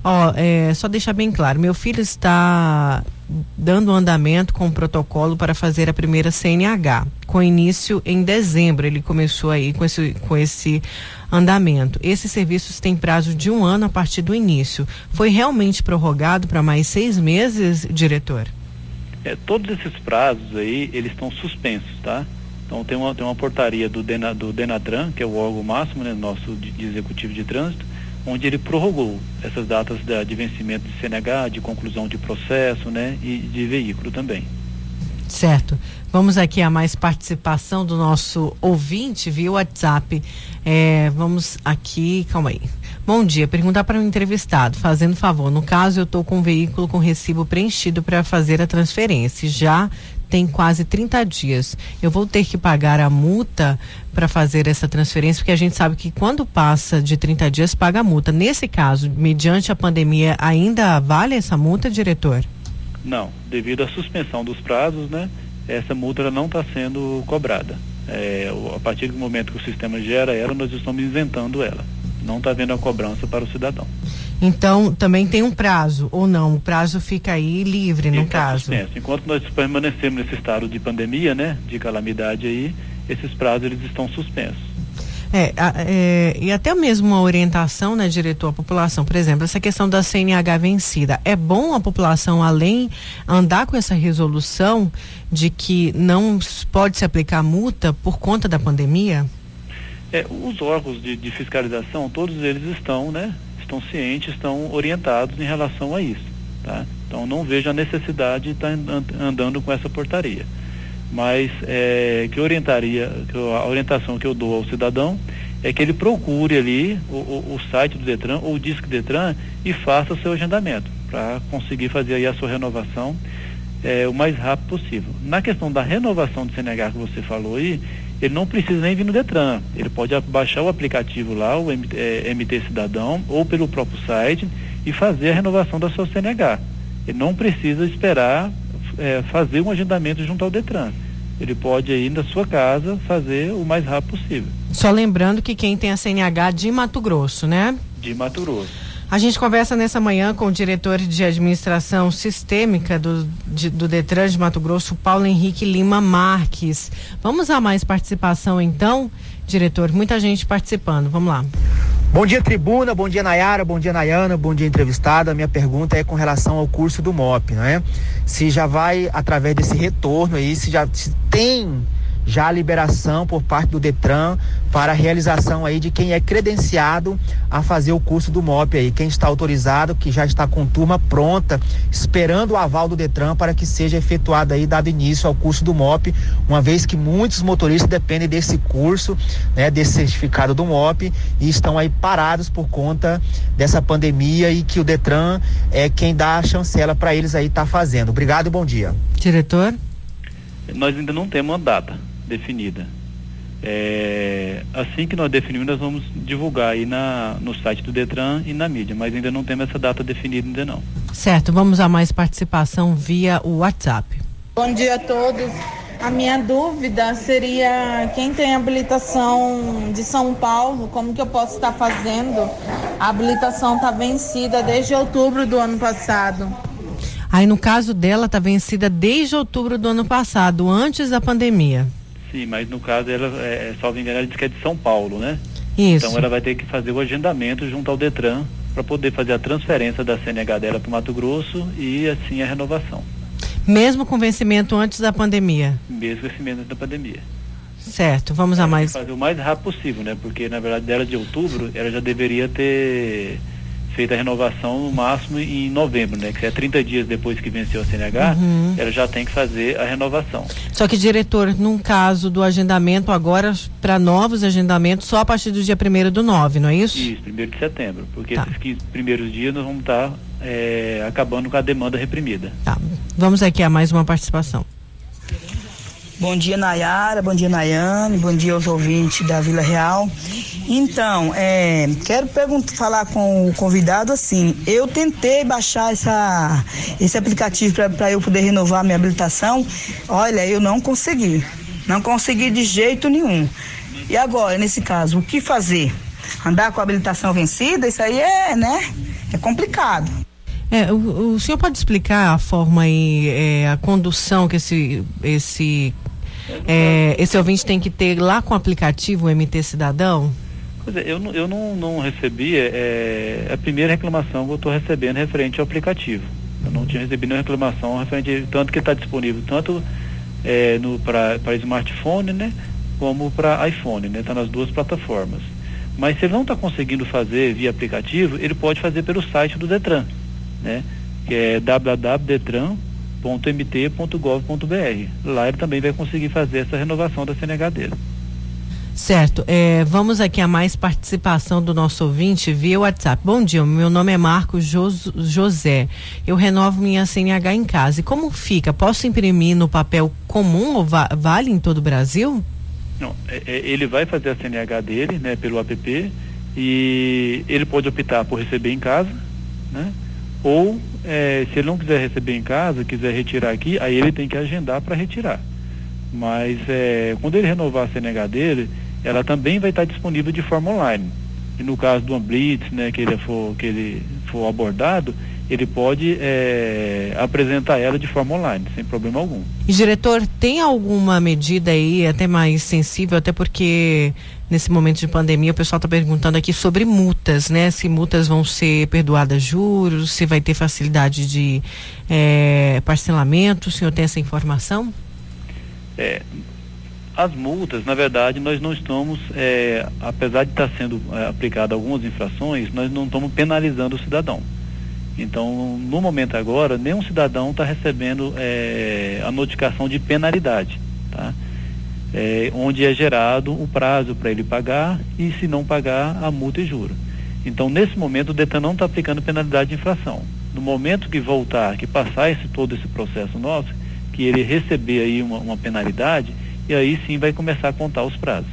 Ó, é, só deixar bem claro, meu filho está dando andamento com o protocolo para fazer a primeira CNH, com início em dezembro. Ele começou aí com esse, com esse andamento. Esses serviços têm prazo de um ano a partir do início. Foi realmente prorrogado para mais seis meses, diretor? É, todos esses prazos aí, eles estão suspensos, tá? Então tem uma, tem uma portaria do, Dena, do Denatran, que é o órgão máximo, né, nosso de, de executivo de trânsito, onde ele prorrogou essas datas de, de vencimento de CNH, de conclusão de processo, né, e de veículo também. Certo. Vamos aqui a mais participação do nosso ouvinte via WhatsApp. É, vamos aqui, calma aí. Bom dia, perguntar para o um entrevistado, fazendo favor. No caso, eu estou com um veículo com recibo preenchido para fazer a transferência. Já tem quase 30 dias. Eu vou ter que pagar a multa para fazer essa transferência, porque a gente sabe que quando passa de 30 dias, paga a multa. Nesse caso, mediante a pandemia, ainda vale essa multa, diretor? Não, devido à suspensão dos prazos, né? Essa multa não está sendo cobrada. É, a partir do momento que o sistema gera ela, nós estamos isentando ela. Não está havendo a cobrança para o cidadão. Então, também tem um prazo, ou não? O prazo fica aí livre, no caso? Suspenso. Enquanto nós permanecemos nesse estado de pandemia, né, de calamidade aí, esses prazos eles estão suspensos. É, é, e até mesmo uma orientação, né, diretor, à população, por exemplo, essa questão da CNH vencida. É bom a população, além andar com essa resolução de que não pode se aplicar multa por conta da pandemia? É, os órgãos de, de fiscalização, todos eles estão, né, estão cientes, estão orientados em relação a isso. Tá? Então não vejo a necessidade de estar andando com essa portaria. Mas é, que orientaria, que a orientação que eu dou ao cidadão é que ele procure ali o, o, o site do Detran ou o Disque Detran e faça o seu agendamento para conseguir fazer aí a sua renovação é, o mais rápido possível. Na questão da renovação do CNH que você falou aí, ele não precisa nem vir no Detran. Ele pode baixar o aplicativo lá, o MT, é, MT Cidadão, ou pelo próprio site e fazer a renovação da sua CNH. Ele não precisa esperar é, fazer um agendamento junto ao Detran. Ele pode ir na sua casa fazer o mais rápido possível. Só lembrando que quem tem a CNH de Mato Grosso, né? De Mato Grosso. A gente conversa nessa manhã com o diretor de administração sistêmica do, de, do Detran de Mato Grosso, Paulo Henrique Lima Marques. Vamos a mais participação então, diretor? Muita gente participando. Vamos lá. Bom dia, tribuna. Bom dia, Nayara. Bom dia, Nayana. Bom dia, entrevistada. Minha pergunta é com relação ao curso do MOP, não é? Se já vai, através desse retorno aí, se já se tem já a liberação por parte do Detran para a realização aí de quem é credenciado a fazer o curso do MOP aí, quem está autorizado, que já está com turma pronta, esperando o aval do Detran para que seja efetuado aí, dado início ao curso do MOP, uma vez que muitos motoristas dependem desse curso, né, desse certificado do MOP e estão aí parados por conta dessa pandemia e que o Detran é quem dá a chancela para eles aí estar tá fazendo. Obrigado e bom dia. Diretor? Nós ainda não temos uma data definida. É, assim que nós definimos, nós vamos divulgar aí na, no site do Detran e na mídia, mas ainda não temos essa data definida ainda não. Certo, vamos a mais participação via o WhatsApp. Bom dia a todos. A minha dúvida seria quem tem habilitação de São Paulo, como que eu posso estar fazendo? A habilitação está vencida desde outubro do ano passado. Aí no caso dela está vencida desde outubro do ano passado, antes da pandemia. Sim, mas no caso ela, é, salvo engano, ela diz que é de São Paulo, né? Isso. Então ela vai ter que fazer o agendamento junto ao Detran para poder fazer a transferência da CNH dela para o Mato Grosso e assim a renovação. Mesmo com vencimento antes da pandemia? Mesmo com vencimento antes da pandemia. Certo, vamos a mais. Fazer o mais rápido possível, né? Porque na verdade dela de outubro, ela já deveria ter feita a renovação no máximo em novembro, né? Que é 30 dias depois que venceu a CNH, uhum. ela já tem que fazer a renovação. Só que, diretor, num caso do agendamento agora, para novos agendamentos, só a partir do dia 1 do 9, não é isso? Isso, 1 de setembro. Porque tá. esses primeiros dias nós vamos estar tá, é, acabando com a demanda reprimida. Tá. Vamos aqui a mais uma participação. Bom dia, Nayara. Bom dia, Nayane. Bom dia aos ouvintes da Vila Real. Então, é, quero falar com o convidado assim. Eu tentei baixar essa, esse aplicativo para eu poder renovar minha habilitação. Olha, eu não consegui. Não consegui de jeito nenhum. E agora, nesse caso, o que fazer? Andar com a habilitação vencida? Isso aí é, né? É complicado. É, o, o, senhor pode explicar a forma e é, a condução que esse, esse, é, esse ouvinte tem que ter lá com o aplicativo MT Cidadão? Pois é, eu, eu não, não recebi, é, é a primeira reclamação que eu estou recebendo referente ao aplicativo. Eu não tinha recebido nenhuma reclamação referente, tanto que está disponível, tanto é, para smartphone, né, como para iPhone, né, está nas duas plataformas. Mas se ele não está conseguindo fazer via aplicativo, ele pode fazer pelo site do Detran né? Que é www.detran.mt.gov.br. Lá ele também vai conseguir fazer essa renovação da CNH dele. Certo. É, vamos aqui a mais participação do nosso ouvinte via WhatsApp. Bom dia, meu nome é Marcos Jos, José. Eu renovo minha CNH em casa. E como fica? Posso imprimir no papel comum ou va vale em todo o Brasil? Não, é, é, ele vai fazer a CNH dele, né, pelo app, e ele pode optar por receber em casa, né? Ou, é, se ele não quiser receber em casa, quiser retirar aqui, aí ele tem que agendar para retirar. Mas é, quando ele renovar a CNH dele, ela também vai estar disponível de forma online. E no caso do Amblitz, né, que ele for, que ele for abordado, ele pode é, apresentar ela de forma online, sem problema algum. E diretor, tem alguma medida aí até mais sensível, até porque nesse momento de pandemia o pessoal está perguntando aqui sobre multas, né? Se multas vão ser perdoadas juros, se vai ter facilidade de é, parcelamento, o senhor tem essa informação? É, as multas, na verdade, nós não estamos, é, apesar de estar sendo é, aplicado algumas infrações, nós não estamos penalizando o cidadão. Então, no momento agora, nenhum cidadão está recebendo é, a notificação de penalidade, tá? É, onde é gerado o prazo para ele pagar e, se não pagar, a multa e juro. Então, nesse momento, o DETAN não está aplicando penalidade de infração. No momento que voltar, que passar esse, todo esse processo nosso, que ele receber aí uma, uma penalidade, e aí sim vai começar a contar os prazos.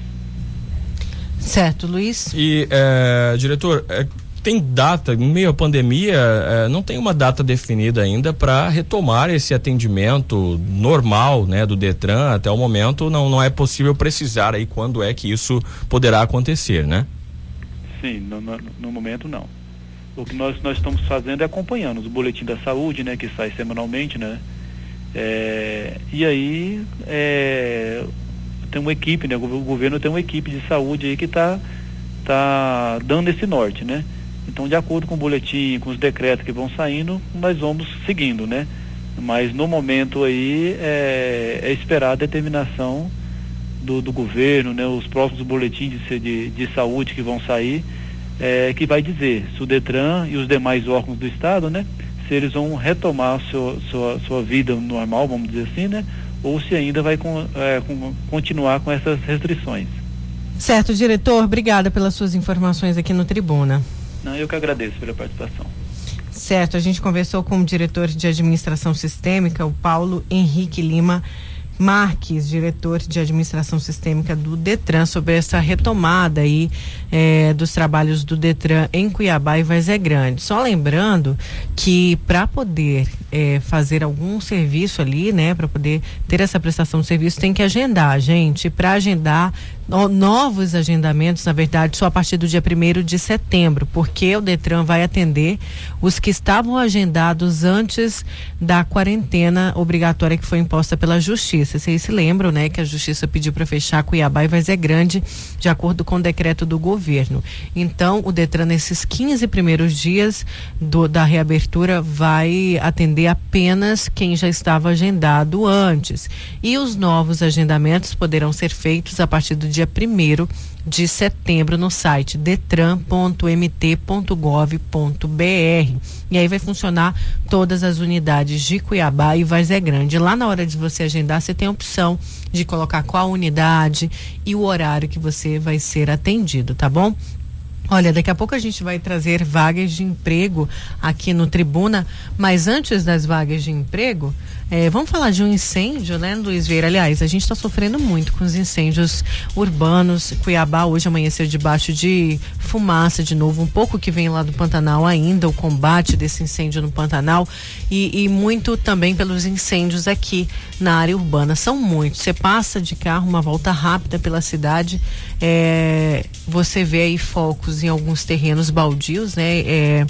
Certo, Luiz. E, é, diretor, é, tem data, meio à pandemia, eh, não tem uma data definida ainda para retomar esse atendimento normal, né, do Detran. Até o momento não, não é possível precisar aí quando é que isso poderá acontecer, né? Sim, no, no, no momento não. O que nós, nós estamos fazendo é acompanhando os boletins da saúde, né, que sai semanalmente, né? É, e aí é, tem uma equipe, né? O governo tem uma equipe de saúde aí que está tá dando esse norte, né? Então, de acordo com o boletim, com os decretos que vão saindo, nós vamos seguindo, né? Mas no momento aí é, é esperar a determinação do, do, governo, né? Os próximos boletins de, de, de saúde que vão sair, é, que vai dizer se o Detran e os demais órgãos do Estado, né? Se eles vão retomar sua, sua, sua vida normal, vamos dizer assim, né? Ou se ainda vai com, é, com, continuar com essas restrições. Certo, diretor, obrigada pelas suas informações aqui no Tribuna. Não, eu que agradeço pela participação. Certo, a gente conversou com o diretor de administração sistêmica, o Paulo Henrique Lima. Marques, diretor de administração sistêmica do Detran, sobre essa retomada aí é, dos trabalhos do Detran em Cuiabá e Vazé Grande. Só lembrando que para poder é, fazer algum serviço ali, né, para poder ter essa prestação de serviço, tem que agendar, gente. Para agendar, novos agendamentos, na verdade, só a partir do dia 1 de setembro, porque o Detran vai atender os que estavam agendados antes da quarentena obrigatória que foi imposta pela Justiça. Vocês se lembram, né, que a Justiça pediu para fechar Cuiabá e Vazé Grande, de acordo com o decreto do governo. Então, o Detran, nesses 15 primeiros dias do, da reabertura, vai atender apenas quem já estava agendado antes. E os novos agendamentos poderão ser feitos a partir do dia 1 de setembro no site detran.mt.gov.br. E aí vai funcionar todas as unidades de Cuiabá e Vazé Grande. Lá na hora de você agendar, você tem a opção de colocar qual unidade e o horário que você vai ser atendido, tá bom? Olha, daqui a pouco a gente vai trazer vagas de emprego aqui no Tribuna, mas antes das vagas de emprego, É, vamos falar de um incêndio, né, Luiz Vieira? Aliás, a gente está sofrendo muito com os incêndios urbanos. Cuiabá hoje amanheceu debaixo de fumaça de novo, um pouco que vem lá do Pantanal ainda, o combate desse incêndio no Pantanal e, e muito também pelos incêndios aqui na área urbana. São muitos. Você passa de carro, uma volta rápida pela cidade, é, você vê aí focos em alguns terrenos baldios, né? É,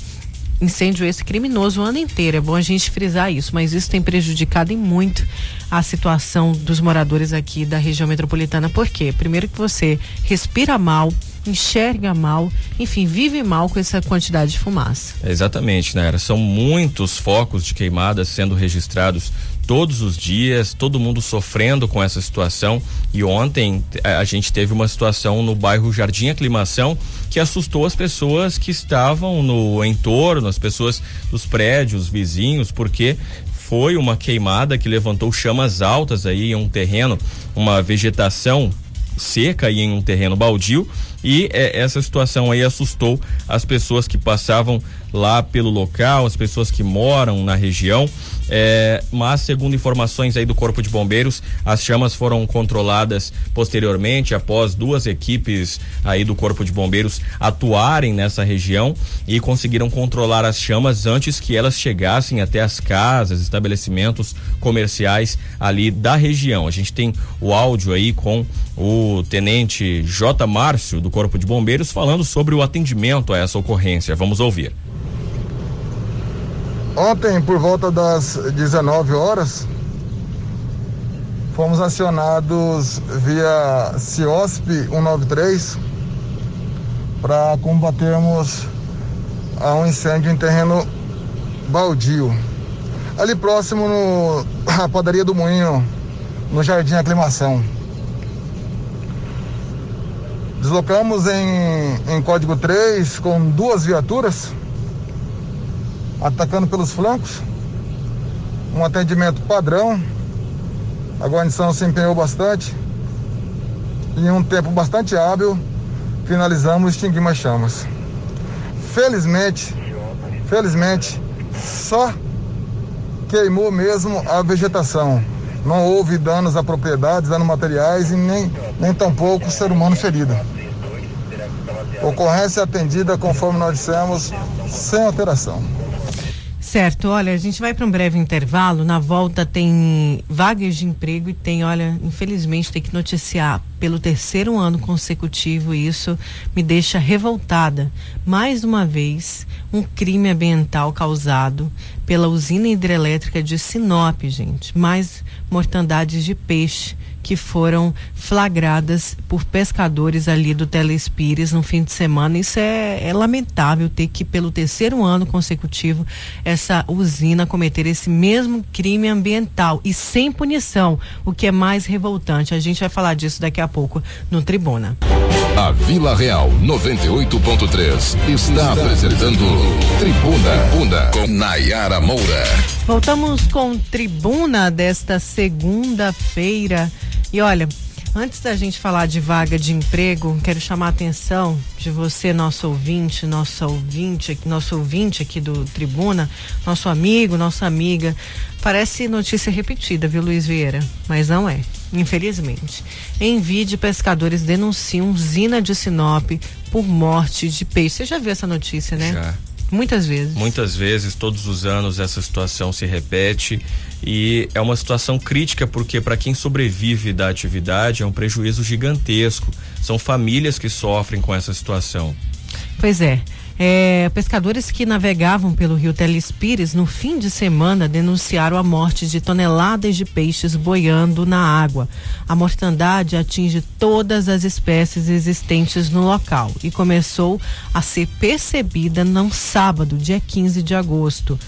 incêndio esse criminoso o ano inteiro. É bom a gente frisar isso, mas isso tem prejudicado muito a situação dos moradores aqui da região metropolitana. Por quê? Primeiro que você respira mal, enxerga mal, enfim, vive mal com essa quantidade de fumaça. Exatamente, né? São muitos focos de queimadas sendo registrados todos os dias, todo mundo sofrendo com essa situação. E ontem a gente teve uma situação no bairro Jardim Aclimação que assustou as pessoas que estavam no entorno, as pessoas dos prédios vizinhos, porque foi uma queimada que levantou chamas altas aí em um terreno, uma vegetação seca e em um terreno baldio e é, essa situação aí assustou as pessoas que passavam lá pelo local, as pessoas que moram na região. É, mas segundo informações aí do Corpo de Bombeiros, as chamas foram controladas posteriormente após duas equipes aí do Corpo de Bombeiros atuarem nessa região e conseguiram controlar as chamas antes que elas chegassem até as casas, estabelecimentos comerciais ali da região. A gente tem o áudio aí com o tenente J. Márcio do Corpo de Bombeiros falando sobre o atendimento a essa ocorrência. Vamos ouvir. Ontem, por volta das 19 horas, fomos acionados via CIOSP 193 para combatermos a um incêndio em terreno baldio. Ali próximo no, [LAUGHS] a padaria do Moinho, no Jardim Aclimação. Deslocamos em, em código 3 com duas viaturas atacando pelos flancos. Um atendimento padrão. A guarnição se empenhou bastante. Em um tempo bastante hábil, finalizamos e extinguimos as chamas. Felizmente, felizmente, só queimou mesmo a vegetação. Não houve danos a propriedades, danos materiais e nem, nem tampouco ser humano ferido. Ocorrência atendida conforme nós dissemos, sem alteração. Certo, olha, a gente vai para um breve intervalo. Na volta tem vagas de emprego e tem, olha, infelizmente tem que noticiar pelo terceiro ano consecutivo e isso me deixa revoltada. Mais uma vez, um crime ambiental causado pela usina hidrelétrica de Sinop, gente. Mais mortandades de peixe que foram flagradas por pescadores ali do Telespires no fim de semana. Isso é, é, lamentável ter que, pelo terceiro ano consecutivo, essa usina cometer esse mesmo crime ambiental e sem punição, o que é mais revoltante. A gente vai falar disso daqui a pouco no Tribuna. A Vila Real 98.3 está apresentando Tribuna Bunda com Nayara Moura. Voltamos com Tribuna desta segunda-feira. E olha, antes da gente falar de vaga de emprego, quero chamar a atenção de você, nosso ouvinte, nosso ouvinte, nosso ouvinte aqui do Tribuna, nosso amigo, nossa amiga. Parece notícia repetida, viu, Luiz Vieira? Mas não é, infelizmente. Em vídeo, pescadores denunciam usina de Sinop por morte de peixe. Você já viu essa notícia, né? Já. Muitas vezes. Muitas vezes, todos os anos, essa situação se repete e é uma situação crítica porque para quem sobrevive da atividade é um prejuízo gigantesco. São famílias que sofrem com essa situação. Pois é. É, pescadores que navegavam pelo rio Telespires no fim de semana denunciaram a morte de toneladas de peixes boiando na água. A mortandade atinge todas as espécies existentes no local e começou a ser percebida no sábado, dia 15 de agosto.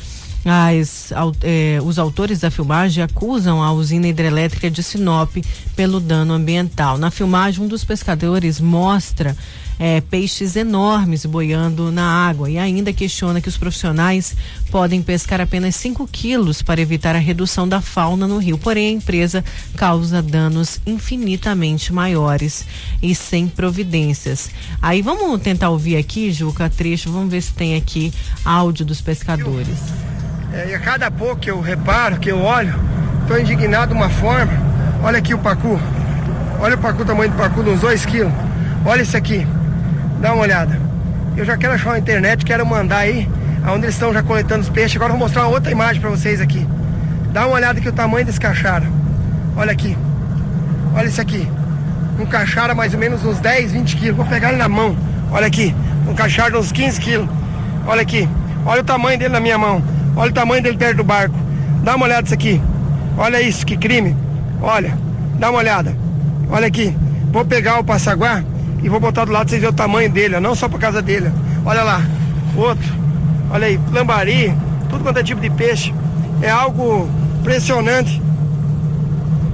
As, eh, os autores da filmagem acusam a usina hidrelétrica de Sinop pelo dano ambiental. Na filmagem, um dos pescadores mostra eh, peixes enormes boiando na água e ainda questiona que os profissionais podem pescar apenas 5 quilos para evitar a redução da fauna no rio. Porém, a empresa causa danos infinitamente maiores e sem providências. Aí vamos tentar ouvir aqui, Juca, trecho, vamos ver se tem aqui áudio dos pescadores. É, e a cada pouco que eu reparo, que eu olho, Estou indignado de uma forma. Olha aqui o pacu. Olha o pacu, o tamanho do pacu, uns 2 quilos. Olha isso aqui. Dá uma olhada. Eu já quero achar uma internet, quero mandar aí, aonde eles estão já coletando os peixes. Agora eu vou mostrar uma outra imagem para vocês aqui. Dá uma olhada aqui o tamanho desse cachara. Olha aqui. Olha isso aqui. Um cachara mais ou menos uns 10, 20 quilos. Vou pegar ele na mão. Olha aqui. Um cachara de uns 15 quilos. Olha aqui. Olha o tamanho dele na minha mão. Olha o tamanho dele perto do barco. Dá uma olhada isso aqui. Olha isso, que crime. Olha, dá uma olhada. Olha aqui. Vou pegar o passaguá e vou botar do lado pra vocês verem o tamanho dele, não só por causa dele. Olha lá. Outro. Olha aí, lambari, tudo quanto é tipo de peixe. É algo impressionante.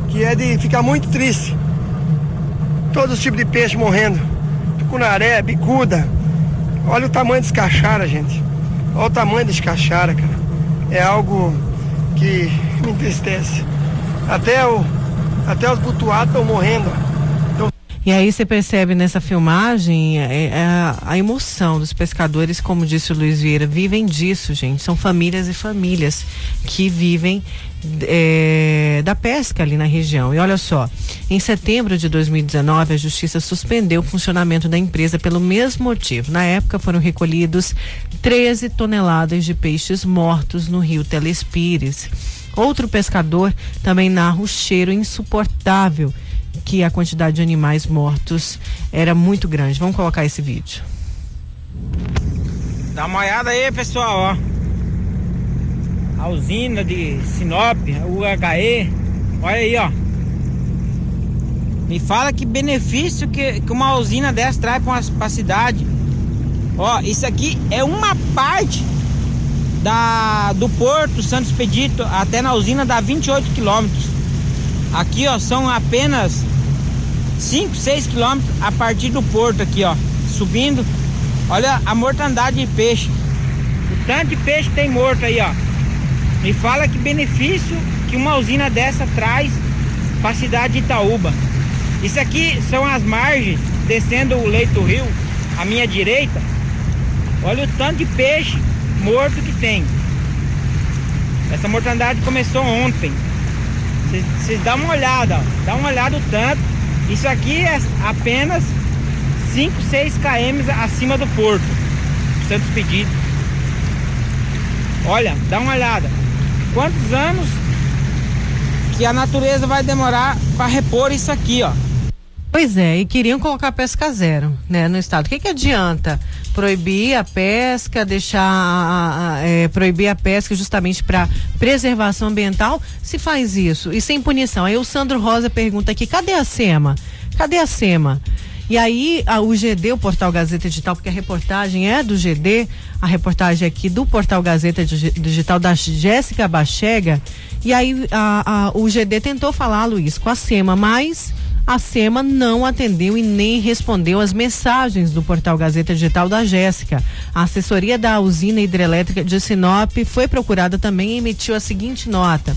Que é de ficar muito triste. Todos os tipos de peixe morrendo. Tucunaré, bicuda. Olha o tamanho desse cachara, gente. Olha o tamanho desse cachara, cara. É algo que me entristece. Até, o, até os butuados estão morrendo. E aí você percebe nessa filmagem é, é a, a, emoção dos pescadores, como disse o Luiz Vieira, vivem disso, gente. São famílias e famílias que vivem é, da pesca ali na região. E olha só, em setembro de 2019, a Justiça suspendeu o funcionamento da empresa pelo mesmo motivo. Na época, foram recolhidos 13 toneladas de peixes mortos no rio Telespires. Outro pescador também narra o cheiro insuportável que a quantidade de animais mortos era muito grande. Vamos colocar esse vídeo. Dá uma olhada aí, pessoal, ó a usina de Sinop, UHE. Olha aí, ó. Me fala que benefício que, que uma usina dessa traz para a cidade. Ó, isso aqui é uma parte da, do Porto Santo Expedito até na usina dá 28 quilômetros. Aqui, ó, são apenas 5, 6 quilômetros a partir do porto aqui, ó. Subindo. Olha a mortandade de peixe. O tanto de peixe que tem morto aí, ó. Me fala que benefício que uma usina dessa traz para a cidade de Itaúba. Isso aqui são as margens, descendo o leito do rio, à minha direita. Olha o tanto de peixe morto que tem. Essa mortandade começou ontem. Vocês dão uma olhada, ó, dá uma olhada o tanto. Isso aqui é apenas 5, 6 km acima do porto. Santos Pedido. Olha, dá uma olhada quantos anos que a natureza vai demorar para repor isso aqui, ó. Pois é, e queriam colocar pesca zero, né, no estado. O que que adianta proibir a pesca, deixar é, proibir a pesca justamente para preservação ambiental, se faz isso e sem punição? Aí o Sandro Rosa pergunta aqui, cadê a SEMA? Cadê a SEMA? E aí, a, o GD, o Portal Gazeta Digital, porque a reportagem é do GD, a reportagem aqui do Portal Gazeta Digital da Jéssica Bachega. E aí, a, a, o GD tentou falar, Luiz, com a SEMA, mas a SEMA não atendeu e nem respondeu as mensagens do portal Gazeta Digital da Jéssica. A assessoria da usina hidrelétrica de Sinop foi procurada também e emitiu a seguinte nota.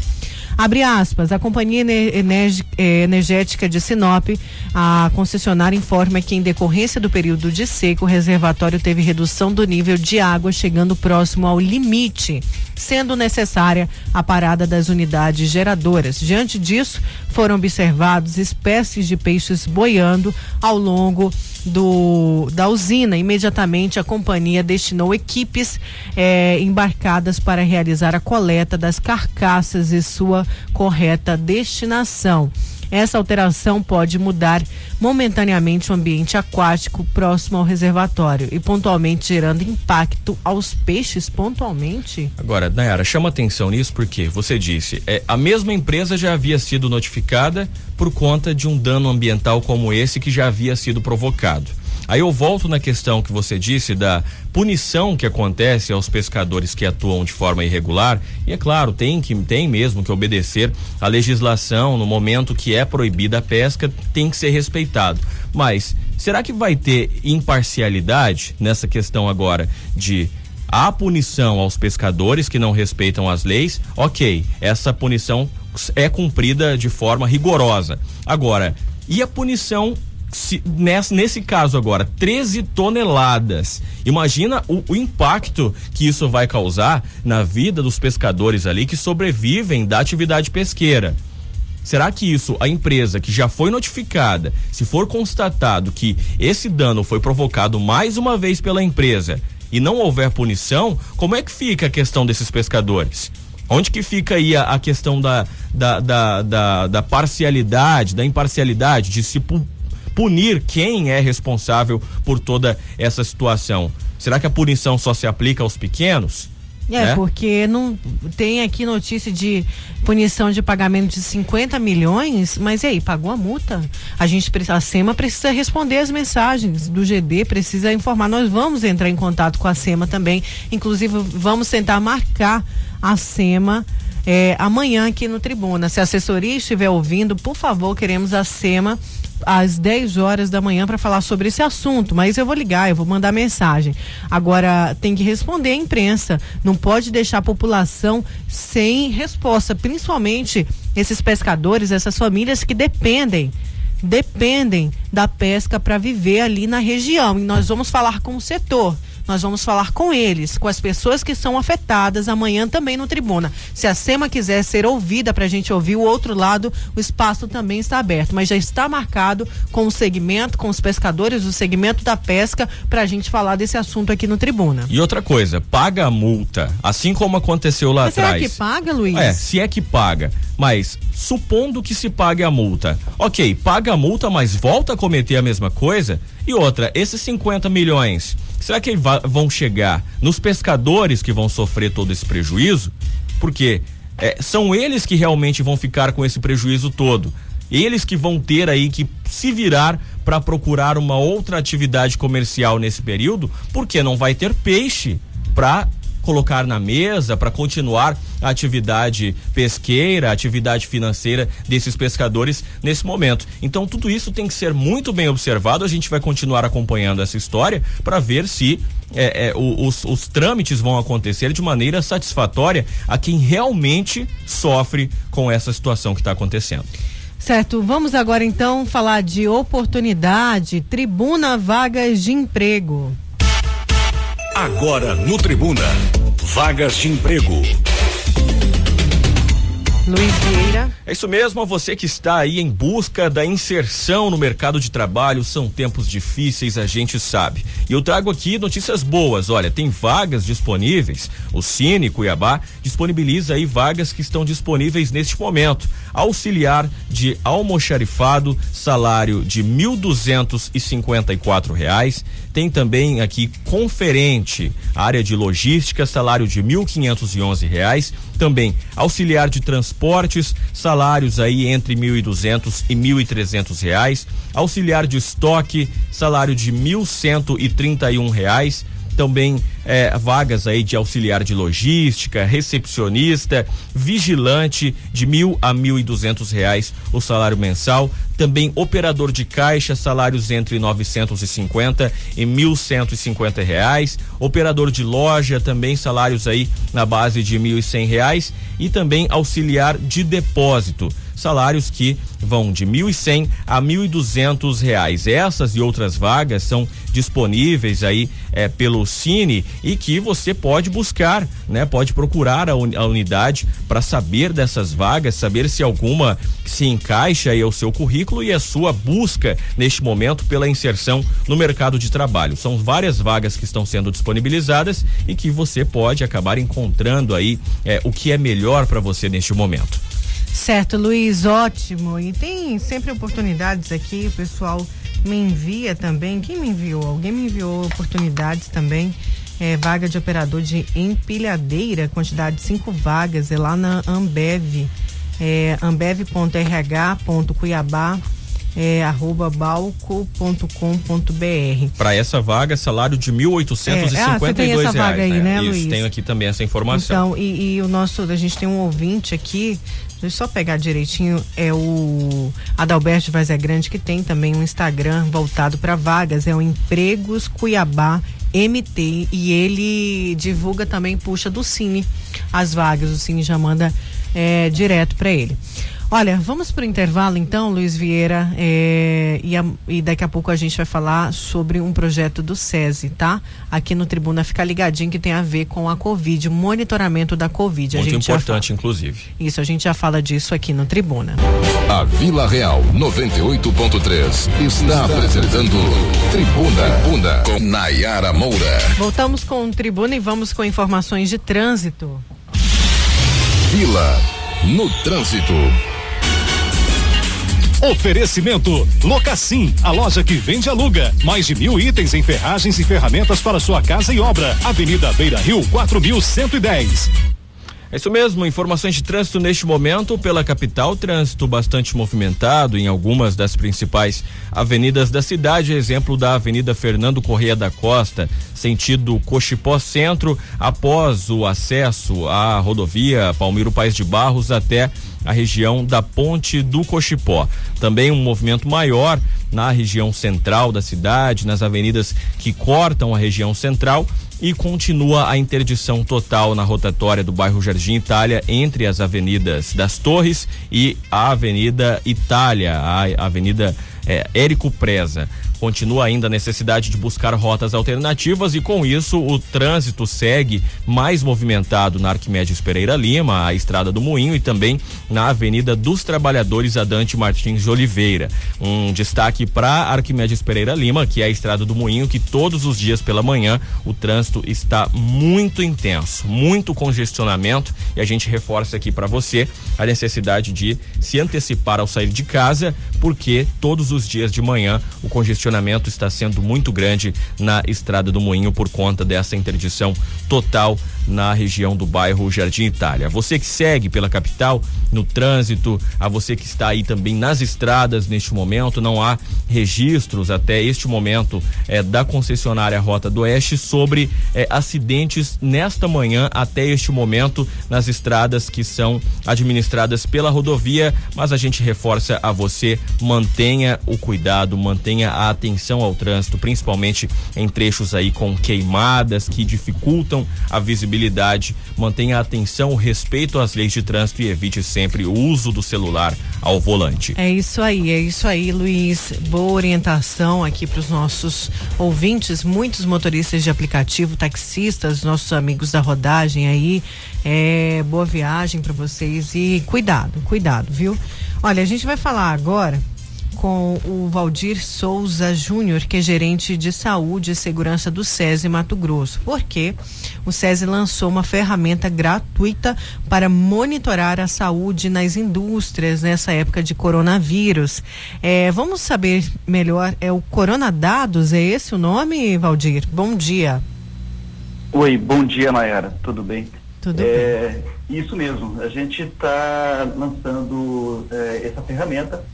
Abre aspas, a Companhia eh, Energética de Sinop, a concessionária informa que em decorrência do período de seco, o reservatório teve redução do nível de água chegando próximo ao limite, sendo necessária a parada das unidades geradoras. Diante disso, foram observados espécies de peixes boiando ao longo do, da usina. Imediatamente a companhia destinou equipes eh, embarcadas para realizar a coleta das carcaças e sua correta destinação. Essa alteração pode mudar momentaneamente o ambiente aquático próximo ao reservatório e pontualmente gerando impacto aos peixes pontualmente. Agora, Nayara, chama atenção nisso porque você disse, é, a mesma empresa já havia sido notificada por conta de um dano ambiental como esse que já havia sido provocado. Aí eu volto na questão que você disse da punição que acontece aos pescadores que atuam de forma irregular. E é claro, tem que tem mesmo que obedecer a legislação no momento que é proibida a pesca, tem que ser respeitado. Mas será que vai ter imparcialidade nessa questão agora de a punição aos pescadores que não respeitam as leis? OK, essa punição é cumprida de forma rigorosa. Agora, e a punição se, nesse, nesse caso agora, 13 toneladas. Imagina o, o, impacto que isso vai causar na vida dos pescadores ali que sobrevivem da atividade pesqueira. Será que isso, a empresa que já foi notificada, se for constatado que esse dano foi provocado mais uma vez pela empresa e não houver punição, como é que fica a questão desses pescadores? Onde que fica aí a, a questão da, da, da, da, da parcialidade, da imparcialidade, de se punir quem é responsável por toda essa situação? Será que a punição só se aplica aos pequenos? É, né? porque não tem aqui notícia de punição de pagamento de 50 milhões, mas e aí, pagou a multa? A gente a SEMA precisa responder as mensagens do GD, precisa informar. Nós vamos entrar em contato com a SEMA também, inclusive vamos tentar marcar a SEMA é, amanhã aqui no Tribuna. Se a assessoria estiver ouvindo, por favor, queremos a SEMA às 10 horas da manhã para falar sobre esse assunto, mas eu vou ligar, eu vou mandar mensagem. Agora tem que responder a imprensa, não pode deixar a população sem resposta, principalmente esses pescadores, essas famílias que dependem dependem da pesca para viver ali na região. E nós vamos falar com o setor. Nós vamos falar com eles, com as pessoas que são afetadas amanhã também no Tribuna. Se a SEMA quiser ser ouvida para a gente ouvir o outro lado, o espaço também está aberto, mas já está marcado com o segmento, com os pescadores, o segmento da pesca, para a gente falar desse assunto aqui no Tribuna. E outra coisa, paga a multa, assim como aconteceu lá mas atrás. Se é que paga, Luiz? É, se é que paga. Mas supondo que se pague a multa, ok, paga a multa, mas volta a cometer a mesma coisa. E outra, esses 50 milhões Será que vão chegar nos pescadores que vão sofrer todo esse prejuízo? Porque é, são eles que realmente vão ficar com esse prejuízo todo. Eles que vão ter aí que se virar para procurar uma outra atividade comercial nesse período, porque não vai ter peixe para colocar na mesa para continuar a atividade pesqueira, a atividade financeira desses pescadores nesse momento. Então tudo isso tem que ser muito bem observado. A gente vai continuar acompanhando essa história para ver se é, é, os, os trâmites vão acontecer de maneira satisfatória a quem realmente sofre com essa situação que está acontecendo. Certo, vamos agora então falar de oportunidade, tribuna vagas de emprego. Agora no Tribuna, Vagas de emprego. Luiz Vieira. É isso mesmo, você que está aí em busca da inserção no mercado de trabalho, são tempos difíceis, a gente sabe. E eu trago aqui notícias boas. Olha, tem vagas disponíveis. O Cine Cuiabá disponibiliza aí vagas que estão disponíveis neste momento. Auxiliar de almoxarifado, salário de R$ 1.254. Tem também aqui conferente, área de logística, salário de mil quinhentos e onze reais também auxiliar de transportes, salários aí entre mil e duzentos e mil e trezentos reais, auxiliar de estoque, salário de mil cento e trinta e um reais, também é, vagas aí de auxiliar de logística, recepcionista, vigilante de mil a mil e duzentos reais o salário mensal, também operador de caixa, salários entre 950 e 1.150 reais, operador de loja, também salários aí na base de 1.100 reais e também auxiliar de depósito salários que vão de mil e cem a mil e duzentos reais. Essas e outras vagas são disponíveis aí é, pelo Cine e que você pode buscar, né? Pode procurar a, un, a unidade para saber dessas vagas, saber se alguma se encaixa aí ao seu currículo e a sua busca neste momento pela inserção no mercado de trabalho. São várias vagas que estão sendo disponibilizadas e que você pode acabar encontrando aí é, o que é melhor para você neste momento. Certo, Luiz, ótimo. E tem sempre oportunidades aqui, o pessoal me envia também. Quem me enviou? Alguém me enviou oportunidades também. É, vaga de operador de empilhadeira, quantidade de cinco vagas, é lá na Ambev, é, ambev.rh.cuiabá é, arroba balco.com.br. Para essa vaga, salário de R$ 1.852. É, ah, tem essa reais, vaga aí, né, né Isso, Luiz? tenho aqui também essa informação. Então, e, e, o nosso, a gente tem um ouvinte aqui, deixa eu só pegar direitinho, é o Adalberto Vaz é Grande, que tem também um Instagram voltado para vagas, é o Empregos Cuiabá MT, e ele divulga também, puxa do Cine as vagas, o Cine já manda é, direto para ele. Olha, vamos para o intervalo então, Luiz Vieira, é, e, a, e, daqui a pouco a gente vai falar sobre um projeto do SESI, tá? Aqui no Tribuna, fica ligadinho que tem a ver com a Covid, o monitoramento da Covid. Muito importante, inclusive. Isso, a gente já fala disso aqui no Tribuna. A Vila Real 98.3 está apresentando Tribuna, Tribuna com Nayara Moura. Voltamos com o Tribuna e vamos com informações de trânsito. Vila no trânsito. Oferecimento Locassim, a loja que vende e aluga. Mais de mil itens em ferragens e ferramentas para sua casa e obra. Avenida Beira Rio, 4110. É isso mesmo, informações de trânsito neste momento pela capital, trânsito bastante movimentado em algumas das principais avenidas da cidade, exemplo da Avenida Fernando Correia da Costa, sentido Cochipó Centro, após o acesso à rodovia Palmiro Paes de Barros até a região da Ponte do Cochipó. Também um movimento maior na região central da cidade, nas avenidas que cortam a região central e continua a interdição total na rotatória do bairro Jardim Itália entre as avenidas das Torres e a Avenida Itália, a Avenida é, Érico Preza. Continua ainda a necessidade de buscar rotas alternativas e com isso o trânsito segue mais movimentado na Arquimedes Pereira Lima, a Estrada do Moinho e também na Avenida dos Trabalhadores Adante Martins de Oliveira. Um destaque para Arquimedes Pereira Lima, que é a Estrada do Moinho, que todos os dias pela manhã o trânsito está muito intenso, muito congestionamento e a gente reforça aqui para você a necessidade de se antecipar ao sair de casa, porque todos os dias de manhã o congestionamento congestionamento está sendo muito grande na Estrada do Moinho por conta dessa interdição total na região do bairro Jardim Itália. Você que segue pela capital no trânsito, a você que está aí também nas estradas neste momento, não há registros até este momento eh, da concessionária Rota do Oeste sobre eh, acidentes nesta manhã até este momento nas estradas que são administradas pela rodovia, mas a gente reforça a você mantenha o cuidado, mantenha a atenção ao trânsito, principalmente em trechos aí com queimadas que dificultam a visibilidade. Mantenha atenção, respeito às leis de trânsito e evite sempre o uso do celular ao volante. É isso aí, é isso aí, Luiz. Boa orientação aqui para os nossos ouvintes, muitos motoristas de aplicativo, taxistas, nossos amigos da rodagem aí. É, boa viagem para vocês e cuidado, cuidado, viu? Olha, a gente vai falar agora com o Valdir Souza Júnior, que é gerente de saúde e segurança do SESI Mato Grosso, porque o SESI lançou uma ferramenta gratuita para monitorar a saúde nas indústrias nessa época de coronavírus. É, vamos saber melhor, é o Coronadados, é esse o nome, Valdir? Bom dia. Oi, bom dia, Mayara, tudo bem? Tudo é, bem. Isso mesmo, a gente está lançando é, essa ferramenta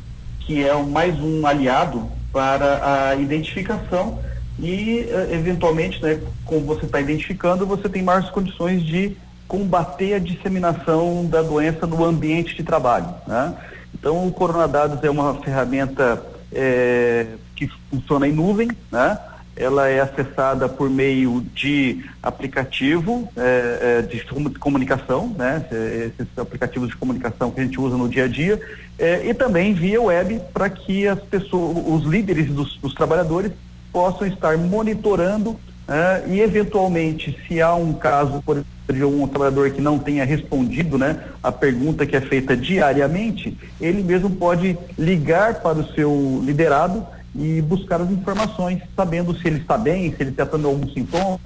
que é mais um aliado para a identificação e, eh, eventualmente, né, como você está identificando, você tem maiores condições de combater a disseminação da doença no ambiente de trabalho. Né? Então, o Coronadados é uma ferramenta é, que funciona em nuvem, né? Ela é acessada por meio de aplicativo é, é, de comunicação, né? esses aplicativos de comunicação que a gente usa no dia a dia, é, e também via web para que as pessoas, os líderes dos, dos trabalhadores possam estar monitorando é, e eventualmente, se há um caso, por exemplo, de um trabalhador que não tenha respondido né, a pergunta que é feita diariamente, ele mesmo pode ligar para o seu liderado e buscar as informações, sabendo se ele está bem, se ele está tendo algum sintoma,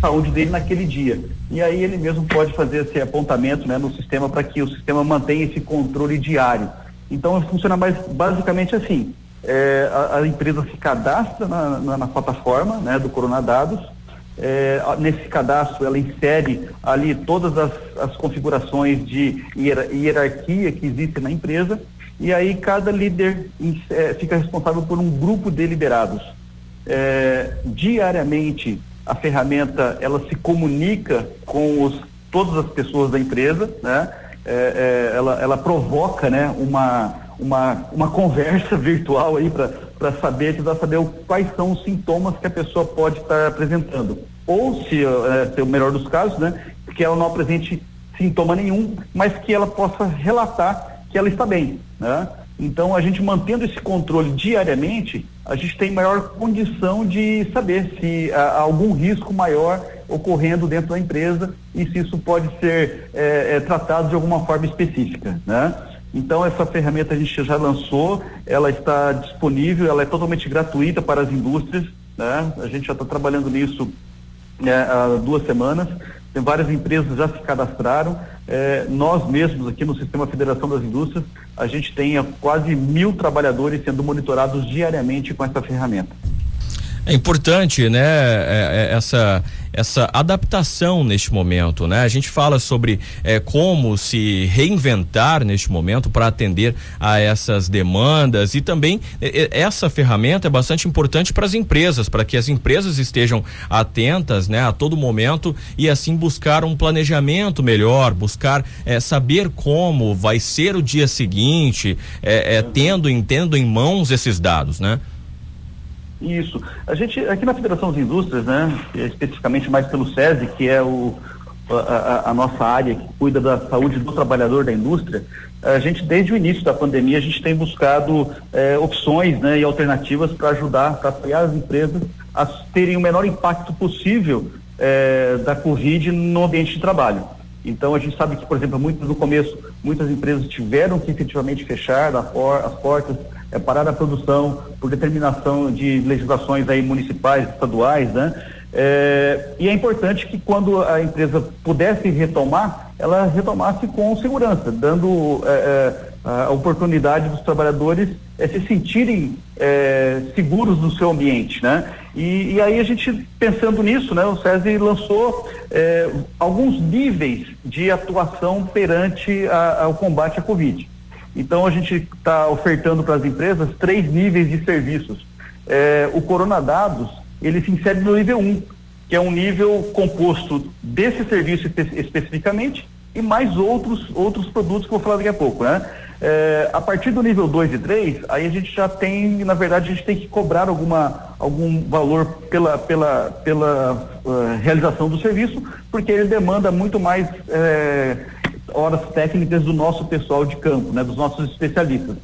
saúde dele naquele dia. E aí ele mesmo pode fazer esse apontamento né, no sistema para que o sistema mantenha esse controle diário. Então funciona mais basicamente assim. É, a, a, empresa se cadastra na, na, na plataforma né, do Coronadados. É, nesse cadastro ela insere ali todas as, as configurações de hierarquia que existe na empresa e aí cada líder é, fica responsável por um grupo de liderados. É, diariamente a ferramenta ela se comunica com os, todas as pessoas da empresa, né? É, é, ela, ela provoca né, uma, uma, uma conversa [LAUGHS] virtual aí para saber, saber o, quais são os sintomas que a pessoa pode estar apresentando. Ou se, é, se o melhor dos casos, né, que ela não apresente sintoma nenhum, mas que ela possa relatar que ela está bem, né? Então, a gente mantendo esse controle diariamente, a gente tem maior condição de saber se há algum risco maior ocorrendo dentro da empresa e se isso pode ser é, é, tratado de alguma forma específica, né? Então essa ferramenta a gente já lançou, ela está disponível, ela é totalmente gratuita para as indústrias, né? A gente já está trabalhando nisso né, há duas semanas. Tem várias empresas já se cadastraram. É, nós mesmos aqui no Sistema Federação das Indústrias, a gente tem quase mil trabalhadores sendo monitorados diariamente com essa ferramenta. É importante, né, é, é, essa essa adaptação neste momento, né? A gente fala sobre é, como se reinventar neste momento para atender a essas demandas e também essa ferramenta é bastante importante para as empresas, para que as empresas estejam atentas, né, a todo momento e assim buscar um planejamento melhor, buscar é, saber como vai ser o dia seguinte, tendo, tendo em mãos esses dados, né? Isso. A gente, aqui na Federação das Indústrias, né, especificamente mais pelo SESI, que é o, a, a, nossa área que cuida da saúde do trabalhador da indústria, a gente, desde o início da pandemia, a gente tem buscado eh, opções né, e alternativas para ajudar, para apoiar as empresas a terem o menor impacto possível eh, da Covid no ambiente de trabalho. Então, a gente sabe que, por exemplo, muito no começo, muitas empresas tiveram que efetivamente fechar as portas, é, parar a produção por determinação de legislações aí municipais, estaduais, né? É, e é importante que quando a empresa pudesse retomar, ela retomasse com segurança, dando é, é a oportunidade dos trabalhadores é, se sentirem é, seguros no seu ambiente, né? E, e, aí a gente pensando nisso, né? O SESI lançou é, alguns níveis de atuação perante a, ao combate à Covid. Então a gente está ofertando para as empresas três níveis de serviços. É, o Coronadados, ele se insere no nível 1, um, que é um nível composto desse serviço espe especificamente e mais outros, outros produtos que eu vou falar daqui a pouco, né? É, a partir do nível 2 e 3, aí a gente já tem, na verdade, a gente tem que cobrar alguma, algum valor pela, pela, pela uh, realização do serviço, porque ele demanda muito mais é, horas técnicas do nosso pessoal de campo, né, dos nossos especialistas.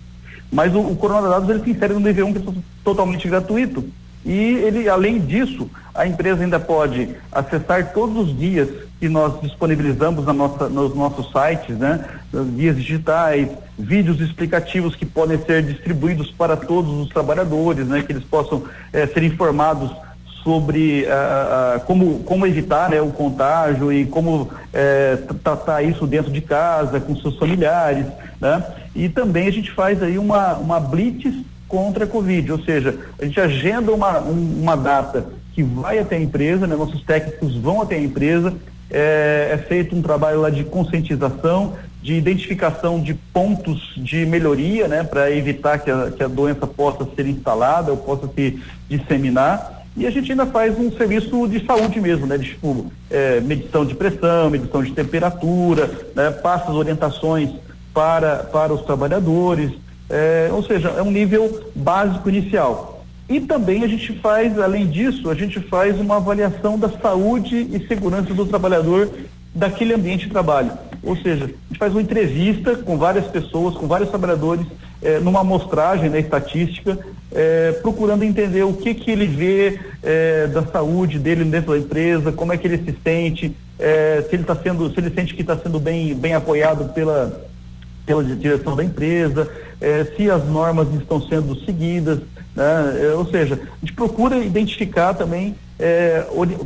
Mas o, o Coronadados ele se insere no nível 1 que é totalmente gratuito. E ele, além disso, a empresa ainda pode acessar todos os dias que nós disponibilizamos na nossa, nos nossos sites, né, vias digitais, vídeos explicativos que podem ser distribuídos para todos os trabalhadores, né, que eles possam eh, ser informados sobre uh, uh, como, como evitar né, o contágio e como eh, tratar isso dentro de casa, com seus familiares. Né? E também a gente faz aí uma, uma blitz contra a Covid, ou seja, a gente agenda uma, um, uma data que vai até a empresa, né? nossos técnicos vão até a empresa, é, é feito um trabalho lá de conscientização, de identificação de pontos de melhoria, né, para evitar que a, que a doença possa ser instalada ou possa se disseminar. E a gente ainda faz um serviço de saúde mesmo, né? De, tipo, é, medição de pressão, medição de temperatura, né? passa as orientações para, para os trabalhadores, é, ou seja, é um nível básico inicial. E também a gente faz, além disso, a gente faz uma avaliação da saúde e segurança do trabalhador daquele ambiente de trabalho. Ou seja, a gente faz uma entrevista com várias pessoas, com vários trabalhadores, é, numa amostragem né, estatística, é, procurando entender o que, que ele vê é, da saúde dele dentro da empresa, como é que ele se sente, é, se ele está sendo, se ele sente que está sendo bem, bem apoiado pela, pela direção da empresa, é, se as normas estão sendo seguidas, né? É, ou seja, a gente procura identificar também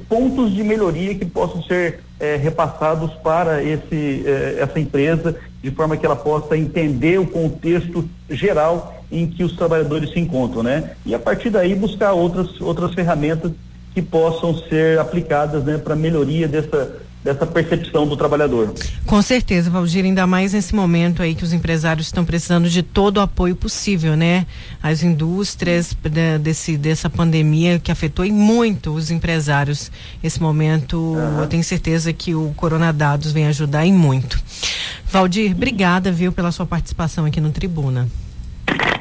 pontos de melhoria que possam ser é, repassados para esse, é, essa empresa, de forma que ela possa entender o contexto geral em que os trabalhadores se encontram, né? E a partir daí buscar outras, outras ferramentas que possam ser aplicadas né, para melhoria dessa, dessa percepção do trabalhador. Com certeza, Valdir, ainda mais nesse momento aí que os empresários estão precisando de todo o apoio possível, né? As indústrias de, desse, dessa pandemia que afetou muito os empresários. Esse momento, uhum. eu tenho certeza que o Coronadados vem ajudar e muito. Valdir, obrigada, viu, pela sua participação aqui no Tribuna.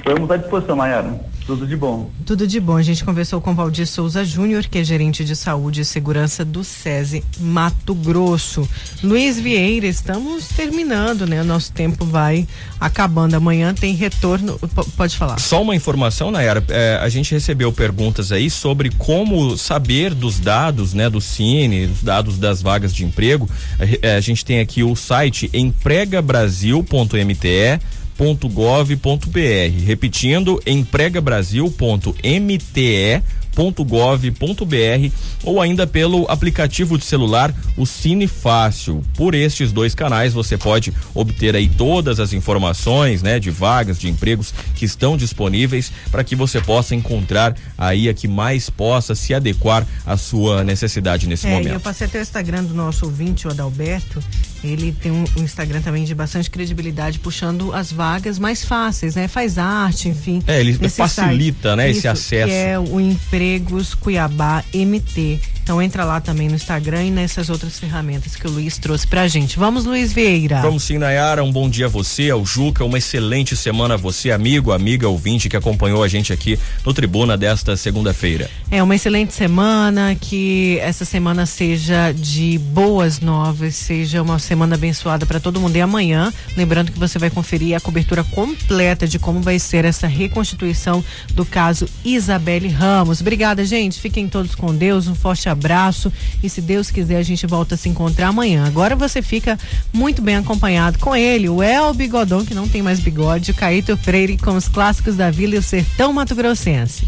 Estamos à disposição, Mayara. Tudo de bom. Tudo de bom. A gente conversou com Valdir Souza Júnior, que é gerente de saúde e segurança do SESI Mato Grosso. Luiz Vieira, estamos terminando, né? O nosso tempo vai acabando. Amanhã tem retorno. P pode falar. Só uma informação, Nayara. É, a gente recebeu perguntas aí sobre como saber dos dados, né? Do Cine, dos dados das vagas de emprego. A, é, a gente tem aqui o site empregabrasil.mte empregabrasil.gov.br. Repetindo, empregabrasil.mte .gov.br ou ainda pelo aplicativo de celular o Cine Fácil. Por estes dois canais você pode obter aí todas as informações, né, de vagas, de empregos que estão disponíveis para que você possa encontrar aí a que mais possa se adequar à sua necessidade nesse é, momento. Eu passei até o Instagram do nosso ouvinte, o Adalberto. Ele tem um, um, Instagram também de bastante credibilidade, puxando as vagas mais fáceis, né? Faz arte, enfim. É, ele facilita, né, Isso, esse acesso. É o Empregos Cuiabá MT. Então entra lá também no Instagram e nessas outras ferramentas que o Luiz trouxe pra gente. Vamos, Luiz Vieira. Vamos sim, Nayara. Um bom dia a você, ao Juca. Uma excelente semana a você, amigo, amiga, ouvinte que acompanhou a gente aqui no Tribuna desta segunda-feira. É uma excelente semana, que essa semana seja de boas novas, seja uma semana abençoada para todo mundo. E amanhã, lembrando que você vai conferir a cobertura completa de como vai ser essa reconstituição do caso Isabelle Ramos. Obrigada, gente. Fiquem todos com Deus. Um forte abraço e se Deus quiser a gente volta a se encontrar amanhã. Agora você fica muito bem acompanhado com ele, o El Bigodão, que não tem mais bigode, o Caíto Freire com os clássicos da Vila e o Sertão Mato Grossense.